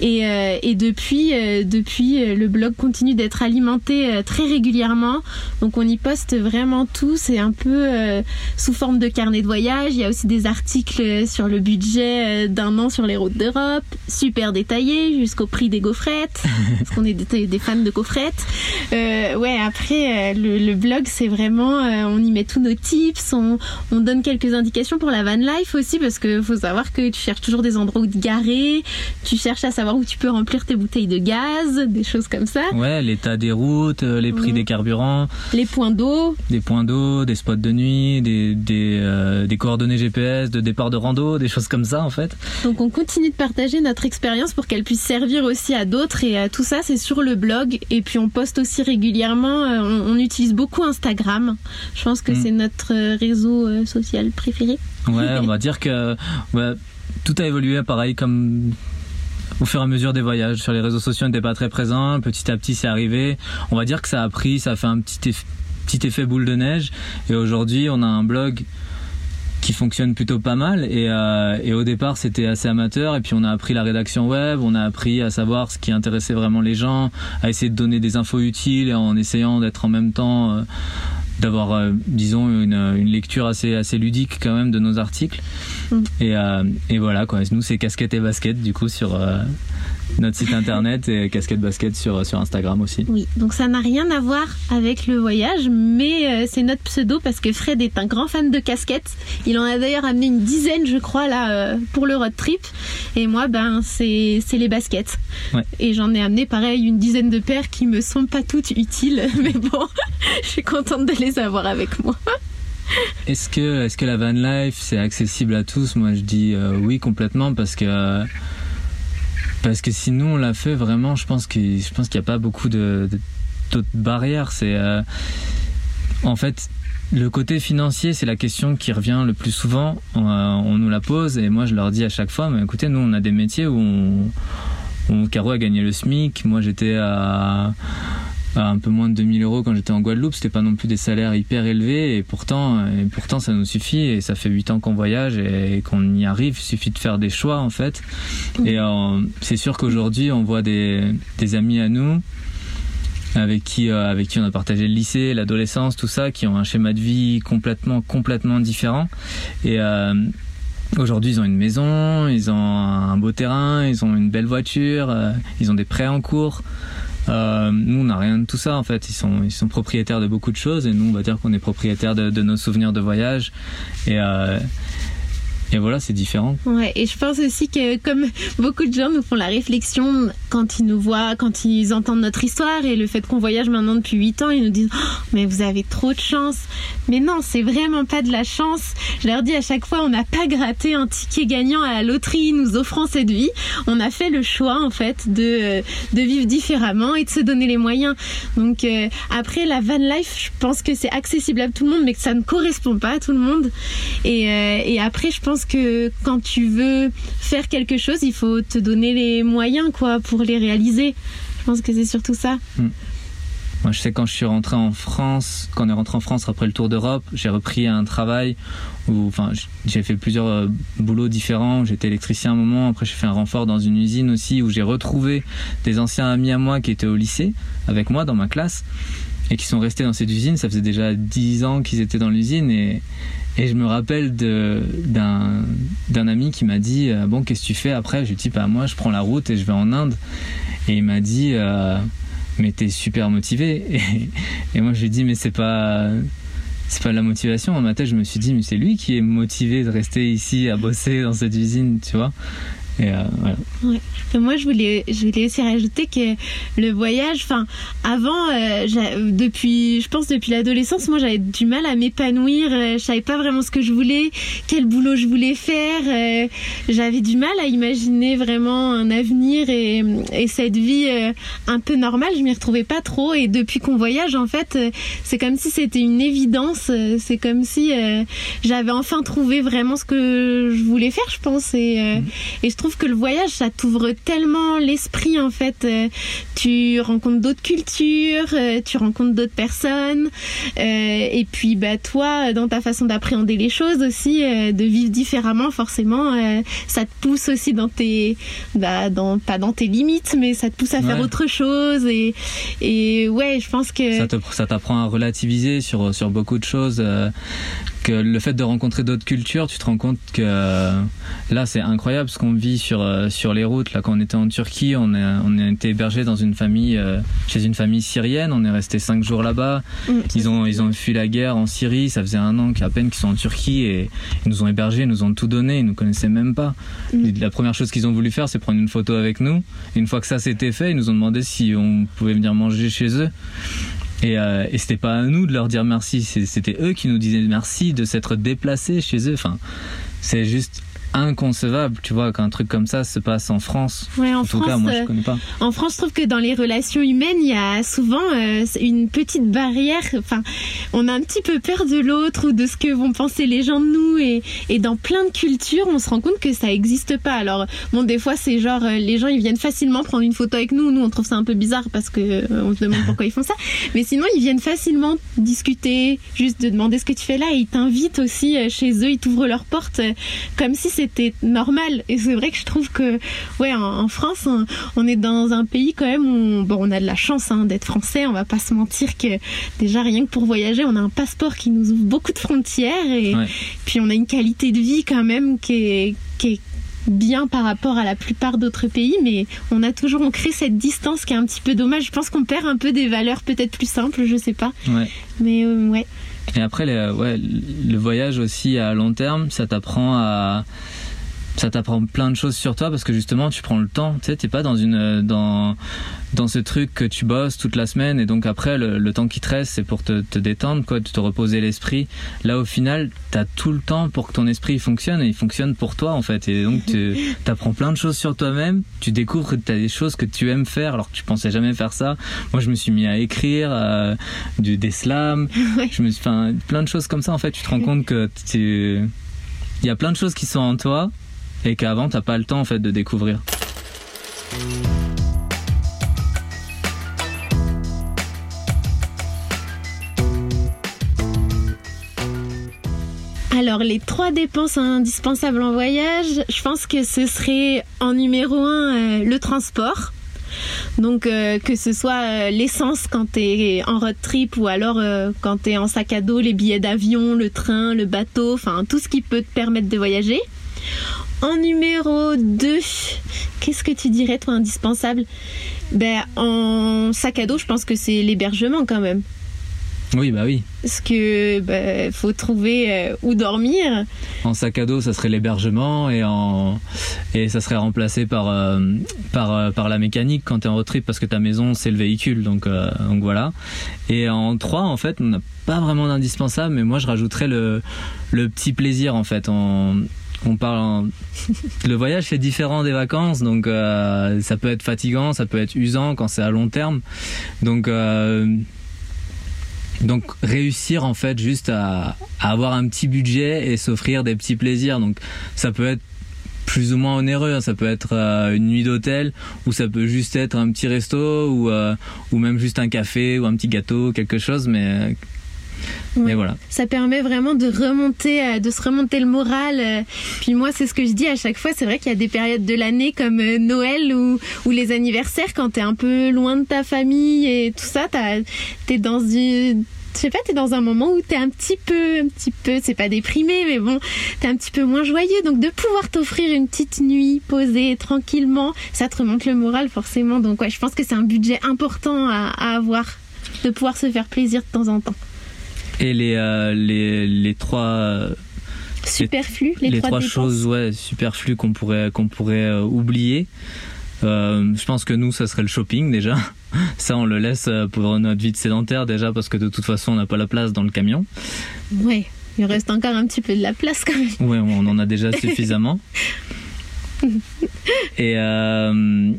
Et, euh, et depuis, euh, depuis le blog continue d'être alimenté euh, très régulièrement. Donc on y poste vraiment tout. C'est un peu euh, sous forme de carnet de voyage. Il y a aussi des articles euh, sur le budget euh, d'un an sur les routes d'Europe, super détaillés jusqu'au prix des gaufrettes, parce qu'on est des, fans de gaufrettes. Euh, ouais, après euh, le, le blog c'est vraiment, euh, on y met tous nos tips, on, on donne quelques indications pour la van life aussi, parce que faut savoir que tu cherches toujours des endroits où te garer, tu cherches à savoir où tu peux remplir tes bouteilles de gaz, des choses comme ça, Ouais, l'état des routes, euh, les prix des carburants, les points d'eau. des points d'eau, des spots de nuit, des des, euh, des coordonnées GPS de départ de rando, des choses comme ça en fait. Donc on continue de partager notre expérience pour qu'elle puisse servir aussi à d'autres et euh, tout ça c'est sur le blog et puis on poste aussi régulièrement, euh, on, on utilise beaucoup Instagram. Je pense que Mm. c'est notre réseau social préféré. Ouais, on va dire que ouais, tout a évolué pareil comme au fur et à mesure des voyages. Sur les réseaux sociaux, on n'était pas très présent. Petit à petit, c'est arrivé. On va dire que ça a pris, ça a fait un petit effet, petit effet boule de neige. Et aujourd'hui, on a un blog qui fonctionne plutôt pas mal et, euh, et au départ c'était assez amateur et puis on a appris la rédaction web on a appris à savoir ce qui intéressait vraiment les gens à essayer de donner des infos utiles en essayant d'être en même temps euh, d'avoir euh, disons une, une, lecture assez assez ludique quand même de nos articles mm. et, euh, et voilà quoi nous c'est casquette et basket du coup sur euh, notre site internet et casquette basket sur, sur Instagram aussi. Oui, donc ça n'a rien à voir avec le voyage, mais euh, c'est notre pseudo parce que Fred est un grand fan de casquettes. Il en a d'ailleurs amené une dizaine, je crois, là, euh, pour le road trip. Et moi, ben, c'est les baskets. Ouais. Et j'en ai amené, pareil, une dizaine de paires qui me sont pas toutes utiles, mais bon, je suis contente de les avoir avec moi. Est-ce que, est -ce que la van life, c'est accessible à tous? Moi, je dis euh, oui, complètement, parce que parce que si nous on l'a fait vraiment, je pense que je pense qu'il n'y a pas beaucoup de, d'autres barrières. C'est euh, en fait le côté financier, c'est la question qui revient le plus souvent. On, euh, on, nous la pose et moi je leur dis à chaque fois, mais écoutez, nous on a des métiers où on, on Caro a gagné le SMIC, moi j'étais à un peu moins de 2000 euros quand j'étais en Guadeloupe. C'était pas non plus des salaires hyper élevés et pourtant, et pourtant ça nous suffit et ça fait 8 ans qu'on voyage et, qu'on y arrive. Il suffit de faire des choix en fait. Et euh, c'est sûr qu'aujourd'hui on voit des, des amis à nous avec qui euh, avec qui on a partagé le lycée, l'adolescence, tout ça, qui ont un schéma de vie complètement complètement différent et euh, Aujourd'hui, ils ont une maison, ils ont un beau terrain, ils ont une belle voiture, ils ont des prêts en cours. Euh, nous, on n'a rien de tout ça en fait. Ils sont, propriétaires de beaucoup de choses et nous, on va dire qu'on est propriétaires de, de, nos souvenirs de voyage. Et, euh, et voilà, c'est différent. Ouais, et je pense aussi que comme beaucoup de gens nous font la réflexion quand ils nous voient, quand ils entendent notre histoire et le fait qu'on voyage maintenant depuis 8 ans, ils nous disent oh, mais vous avez trop de chance. Mais non, c'est vraiment pas de la chance. Je leur dis à chaque fois, on n'a pas gratté un ticket gagnant à la loterie nous offrant cette vie. On a fait le choix en fait de de vivre différemment et de se donner les moyens. Donc euh, après la van life, je pense que c'est accessible à tout le monde, mais que ça ne correspond pas à tout le monde. Et, euh, et après, je pense que quand tu veux faire quelque chose, il faut te donner les moyens quoi pour les réaliser. Je pense que c'est surtout ça. Mm. Moi, je sais quand je suis rentré en France, quand on est rentré en France après le Tour d'Europe, j'ai repris un travail où, enfin, j'ai fait plusieurs euh, boulots différents. J'étais électricien à un moment, après j'ai fait un renfort dans une usine aussi où j'ai retrouvé des anciens amis à moi qui étaient au lycée avec moi dans ma classe et qui sont restés dans cette usine. Ça faisait déjà dix ans qu'ils étaient dans l'usine et, je me rappelle d'un ami qui m'a dit euh, Bon, qu'est-ce que tu fais après? Je lui dis Bah, moi, je prends la route et je vais en Inde. Et il m'a dit euh, Mais t'es super motivé. Et, moi, je lui dit Mais c'est pas. C'est pas la motivation. Dans ma tête, je me suis dit, mais c'est lui qui est motivé de rester ici à bosser dans cette usine, tu vois? Et euh, voilà. Ouais. moi, je voulais, je voulais aussi rajouter que le voyage, enfin, avant, euh, depuis, je pense depuis l'adolescence, moi, j'avais du mal à m'épanouir. Euh, je savais pas vraiment ce que je voulais, quel boulot je voulais faire. Euh, j'avais du mal à imaginer vraiment un avenir et, et cette vie un peu normale. Je m'y retrouvais pas trop. Et depuis qu'on voyage, en fait, c'est comme si c'était une évidence. C'est comme si j'avais enfin trouvé vraiment ce que je voulais faire, je pense. Et, et je trouve que le voyage, ça t'ouvre tellement l'esprit en fait. Euh, tu rencontres d'autres cultures, euh, tu rencontres d'autres personnes, euh, et puis bah toi, dans ta façon d'appréhender les choses aussi, de vivre différemment, forcément, ça te pousse aussi dans tes, bah, dans pas dans tes limites, mais ça te pousse à faire autre chose. Et et ouais, je pense que Ça te- ça t'apprend à relativiser sur, sur beaucoup de choses. Que le fait de rencontrer d'autres cultures, tu te rends compte que euh, là c'est incroyable ce qu'on vit sur euh, sur les routes. Là quand on était en Turquie, on a on a été hébergé dans une famille euh, chez une famille syrienne. On est resté cinq jours là-bas. Mm. Ils ont ils ont fui la guerre en Syrie. Ça faisait un an qu'à peine qu'ils sont en Turquie et ils nous ont hébergés, ils nous ont tout donné. Ils nous connaissaient même pas. Mm. La première chose qu'ils ont voulu faire, c'est prendre une photo avec nous. Et une fois que ça s'était fait, ils nous ont demandé si on pouvait venir manger chez eux. Et, euh, et c'était pas à nous de leur dire merci, c'était eux qui nous disaient merci de s'être déplacés chez eux. Enfin, c'est juste inconcevable, tu vois, qu'un truc comme ça se passe en France. Ouais, en, En France, tout cas, moi, euh, je connais pas. En France, je trouve que dans les relations humaines, il y a souvent euh, une petite barrière. Enfin, on a un petit peu peur de l'autre ou de ce que vont penser les gens de nous. Et, et dans plein de cultures, on se rend compte que ça n'existe pas. Alors, bon, des fois, c'est genre, euh, les gens, ils viennent facilement prendre une photo avec nous. Nous, on trouve ça un peu bizarre parce que euh, on se demande pourquoi ils font ça. Mais sinon, ils viennent facilement discuter, juste de demander ce que tu fais là. Et ils t'invitent aussi euh, chez eux, ils t'ouvrent leurs portes euh, comme si c'était normal. Et c'est vrai que je trouve que, ouais, en, en France, on, on est dans un pays quand même où on, bon, on a de la chance hein, d'être français. On va pas se mentir que déjà rien que pour voyager, on a un passeport qui nous ouvre beaucoup de frontières et Ouais. puis on a une qualité de vie quand même qui est, qui est bien par rapport à la plupart d'autres pays, mais on a toujours on crée cette distance qui est un petit peu dommage. Je pense qu'on perd un peu des valeurs peut-être plus simples, je sais pas, Ouais. mais euh, ouais. Et après, ouais, le voyage aussi à long terme, ça t'apprend à. Ça t'apprend plein de choses sur toi parce que justement tu prends le temps, tu sais, t'es pas dans une dans dans ce truc que tu bosses toute la semaine et donc après le, le temps qui te reste c'est pour te, te détendre quoi, te reposer l'esprit. Là au final t'as tout le temps pour que ton esprit fonctionne et il fonctionne pour toi en fait et donc tu apprends plein de choses sur toi-même, tu découvres que t'as des choses que tu aimes faire alors que tu pensais jamais faire ça. Moi je me suis mis à écrire euh, du des slams, Ouais. je me suis, plein de choses comme ça. En fait, tu te rends compte que tu, il y a plein de choses qui sont en toi et qu'avant t'as pas le temps en fait de découvrir. Alors les trois dépenses indispensables en voyage, je pense que ce serait en numéro un euh, le transport. Donc euh, que ce soit euh, l'essence quand t'es en road trip ou alors quand t'es en sac à dos, les billets d'avion, le train, le bateau, enfin tout ce qui peut te permettre de voyager. En numéro 2, qu'est-ce que tu dirais toi indispensable? Ben en sac à dos, je pense que c'est l'hébergement quand même. Oui, bah oui. Parce que ben, faut trouver euh, où dormir. En sac à dos, ça serait l'hébergement et en et ça serait remplacé par euh, par euh, par la mécanique quand t'es en road trip parce que ta maison c'est le véhicule donc euh, donc voilà. Et en 3 en fait, on n'a pas vraiment d'indispensable mais moi je rajouterais le le petit plaisir en fait. On on parle en- le voyage c'est différent des vacances donc euh, ça peut être fatigant, ça peut être usant quand c'est à long terme. Donc euh, donc réussir en fait juste à, avoir un petit budget et s'offrir des petits plaisirs. Donc ça peut être plus ou moins onéreux, hein. ça peut être euh, une nuit d'hôtel ou ça peut juste être un petit resto ou ou même juste un café ou un petit gâteau, quelque chose mais voilà. Ça permet vraiment de remonter, euh, de se remonter le moral. euh. Puis moi, c'est ce que je dis à chaque fois. C'est vrai qu'il y a des périodes de l'année comme euh, Noël ou, ou les anniversaires quand t'es un peu loin de ta famille et tout ça. T'es dans une je sais pas, t'es dans un moment où t'es un petit peu, un petit peu, c'est pas déprimé, mais bon, t'es un petit peu moins joyeux. Donc de pouvoir t'offrir une petite nuit posée tranquillement, ça te remonte le moral forcément. Donc ouais, je pense que c'est un budget important à, à avoir, de pouvoir se faire plaisir de temps en temps. Et les euh, les les trois euh, Superflu, les, les trois, choses ouais superflues qu'on pourrait qu'on pourrait euh, oublier. Euh, je pense que nous, ça serait le shopping déjà. Ça, on le laisse pour notre vie de sédentaire déjà parce que de toute façon, on n'a pas la place dans le camion. Ouais, il reste encore un petit peu de la place quand même. Ouais, on en a déjà suffisamment. Et euh,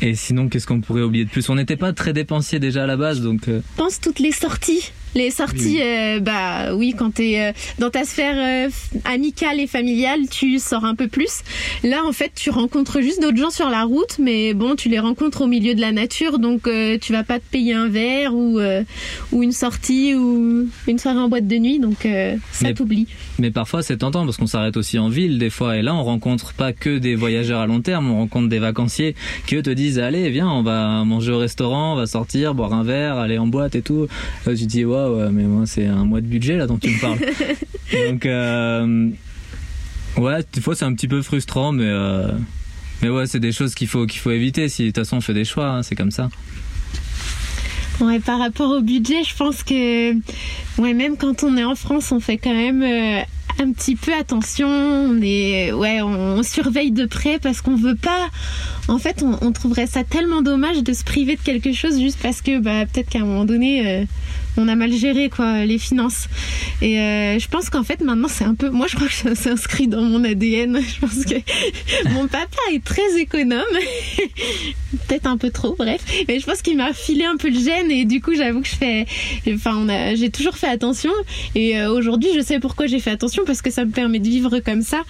et sinon, qu'est-ce qu'on pourrait oublier de plus? On n'était pas très dépensier déjà à la base, donc Pense toutes les sorties. Les sorties, Oui, euh, bah oui, quand t'es euh, dans ta sphère euh, amicale et familiale, tu sors un peu plus. Là, en fait, tu rencontres juste d'autres gens sur la route, mais bon, tu les rencontres au milieu de la nature, donc euh, tu vas pas te payer un verre ou ou une sortie ou une soirée en boîte de nuit, donc ça t'oublie. mais parfois c'est tentant parce qu'on s'arrête aussi en ville des fois. Et là, on rencontre pas que des voyageurs à long terme, on rencontre des vacanciers qui eux te disent allez, viens, on va manger au restaurant, on va sortir, boire un verre, aller en boîte et tout. Tu te dis ouais, mais moi c'est un mois de budget là dont tu me parles. donc euh, ouais, des fois c'est un petit peu frustrant, mais euh, mais ouais, c'est des choses qu'il faut qu'il faut éviter. Si de toute façon on fait des choix, hein, c'est comme ça. Ouais, par rapport au budget, je pense que ouais, même quand on est en France, on fait quand même euh, un petit peu attention. On est ouais, on, on surveille de près parce qu'on veut pas. En fait, on, on trouverait ça tellement dommage de se priver de quelque chose juste parce que bah peut-être qu'à un moment donné, euh, on a mal géré quoi les finances. Et euh, je pense qu'en fait maintenant c'est un peu, moi je crois que c'est inscrit dans mon ADN. Je pense que mon papa est très économe, peut-être un peu trop, bref. Mais je pense qu'il m'a filé un peu le gène et du coup j'avoue que je fais, enfin a, j'ai toujours fait attention et euh, aujourd'hui je sais pourquoi j'ai fait attention parce que ça me permet de vivre comme ça.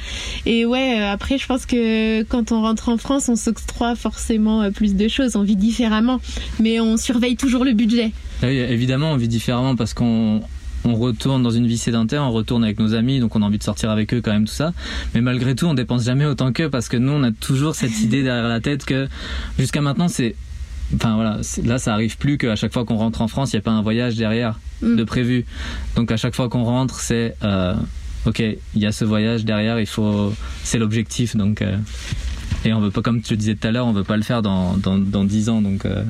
Et ouais, euh, après je pense que quand on rentre en France on s'octroie forcément plus de choses, on vit différemment, mais on surveille toujours le budget. Ah évidemment, on vit différemment parce qu'on on retourne dans une vie sédentaire, on retourne avec nos amis, donc on a envie de sortir avec eux quand même tout ça. Mais malgré tout, on dépense jamais autant qu'eux parce que nous, on a toujours cette idée derrière la tête que jusqu'à maintenant, c'est Enfin voilà, là ça arrive plus qu'à chaque fois qu'on rentre en France, il n'y a pas un voyage derrière mm. de prévu. Donc à chaque fois qu'on rentre, c'est euh, ok, il y a ce voyage derrière, il faut, c'est l'objectif. Donc euh, et on veut pas, comme tu le disais tout à l'heure, on veut pas le faire dans dans, dans 10 ans. Donc euh,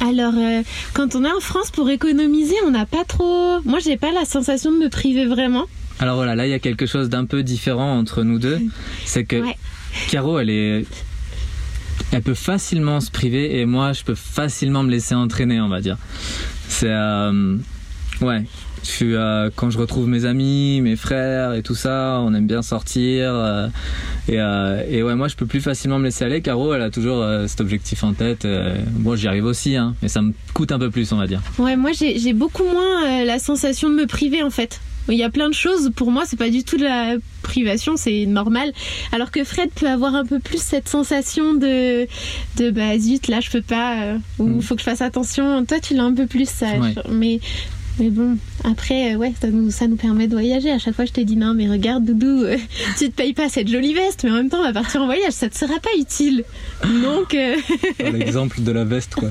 alors, euh, quand on est en France pour économiser, on n'a pas trop. Moi, j'ai pas la sensation de me priver vraiment. Alors voilà, là, il y a quelque chose d'un peu différent entre nous deux. C'est que Caro, elle est. Elle peut facilement se priver et moi, je peux facilement me laisser entraîner, on va dire. C'est. Euh, ouais, je euh, quand je retrouve mes amis, mes frères et tout ça, on aime bien sortir. Euh, et, euh, et, ouais, moi je peux plus facilement me laisser aller. Caro, elle a toujours cet objectif en tête. moi j'y arrive aussi, hein, mais ça me coûte un peu plus, on va dire. Ouais, moi j'ai beaucoup moins la sensation de me priver en fait. Il y a plein de choses, pour moi, c'est pas du tout de la privation, c'est normal. Alors que Fred peut avoir un peu plus cette sensation de, de bah zut, là je peux pas, ou il mm. faut que je fasse attention. Toi, tu l'as un peu plus, ça. Mais mais bon, après, euh, ouais, ça nous, ça nous permet de voyager. À chaque fois, je t'ai dit non, mais regarde, Doudou, euh, tu te payes pas cette jolie veste, mais en même temps, on va partir en voyage, ça te sera pas utile. Donc. Euh... L'exemple de la veste, quoi.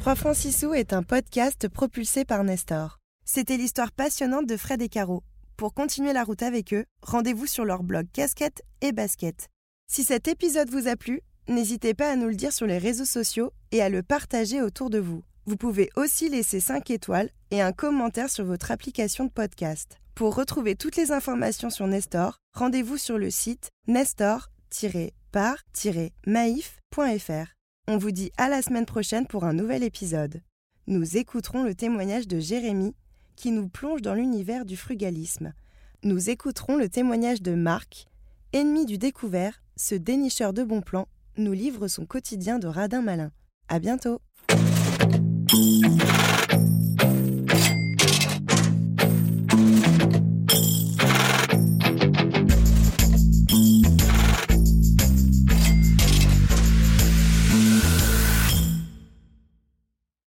Trois francs sous est un podcast propulsé par Nestor. C'était l'histoire passionnante de Fred et Caro. Pour continuer la route avec eux, rendez-vous sur leur blog Casquette et Basket. Si cet épisode vous a plu, n'hésitez pas à nous le dire sur les réseaux sociaux et à le partager autour de vous. Vous pouvez aussi laisser 5 étoiles et un commentaire sur votre application de podcast. Pour retrouver toutes les informations sur Nestor, rendez-vous sur le site nestor-par-maif.fr. On vous dit à la semaine prochaine pour un nouvel épisode. Nous écouterons le témoignage de Jérémy qui nous plonge dans l'univers du frugalisme. Nous écouterons le témoignage de Marc, ennemi du découvert, ce dénicheur de bons plans nous livre son quotidien de radin malin. À bientôt!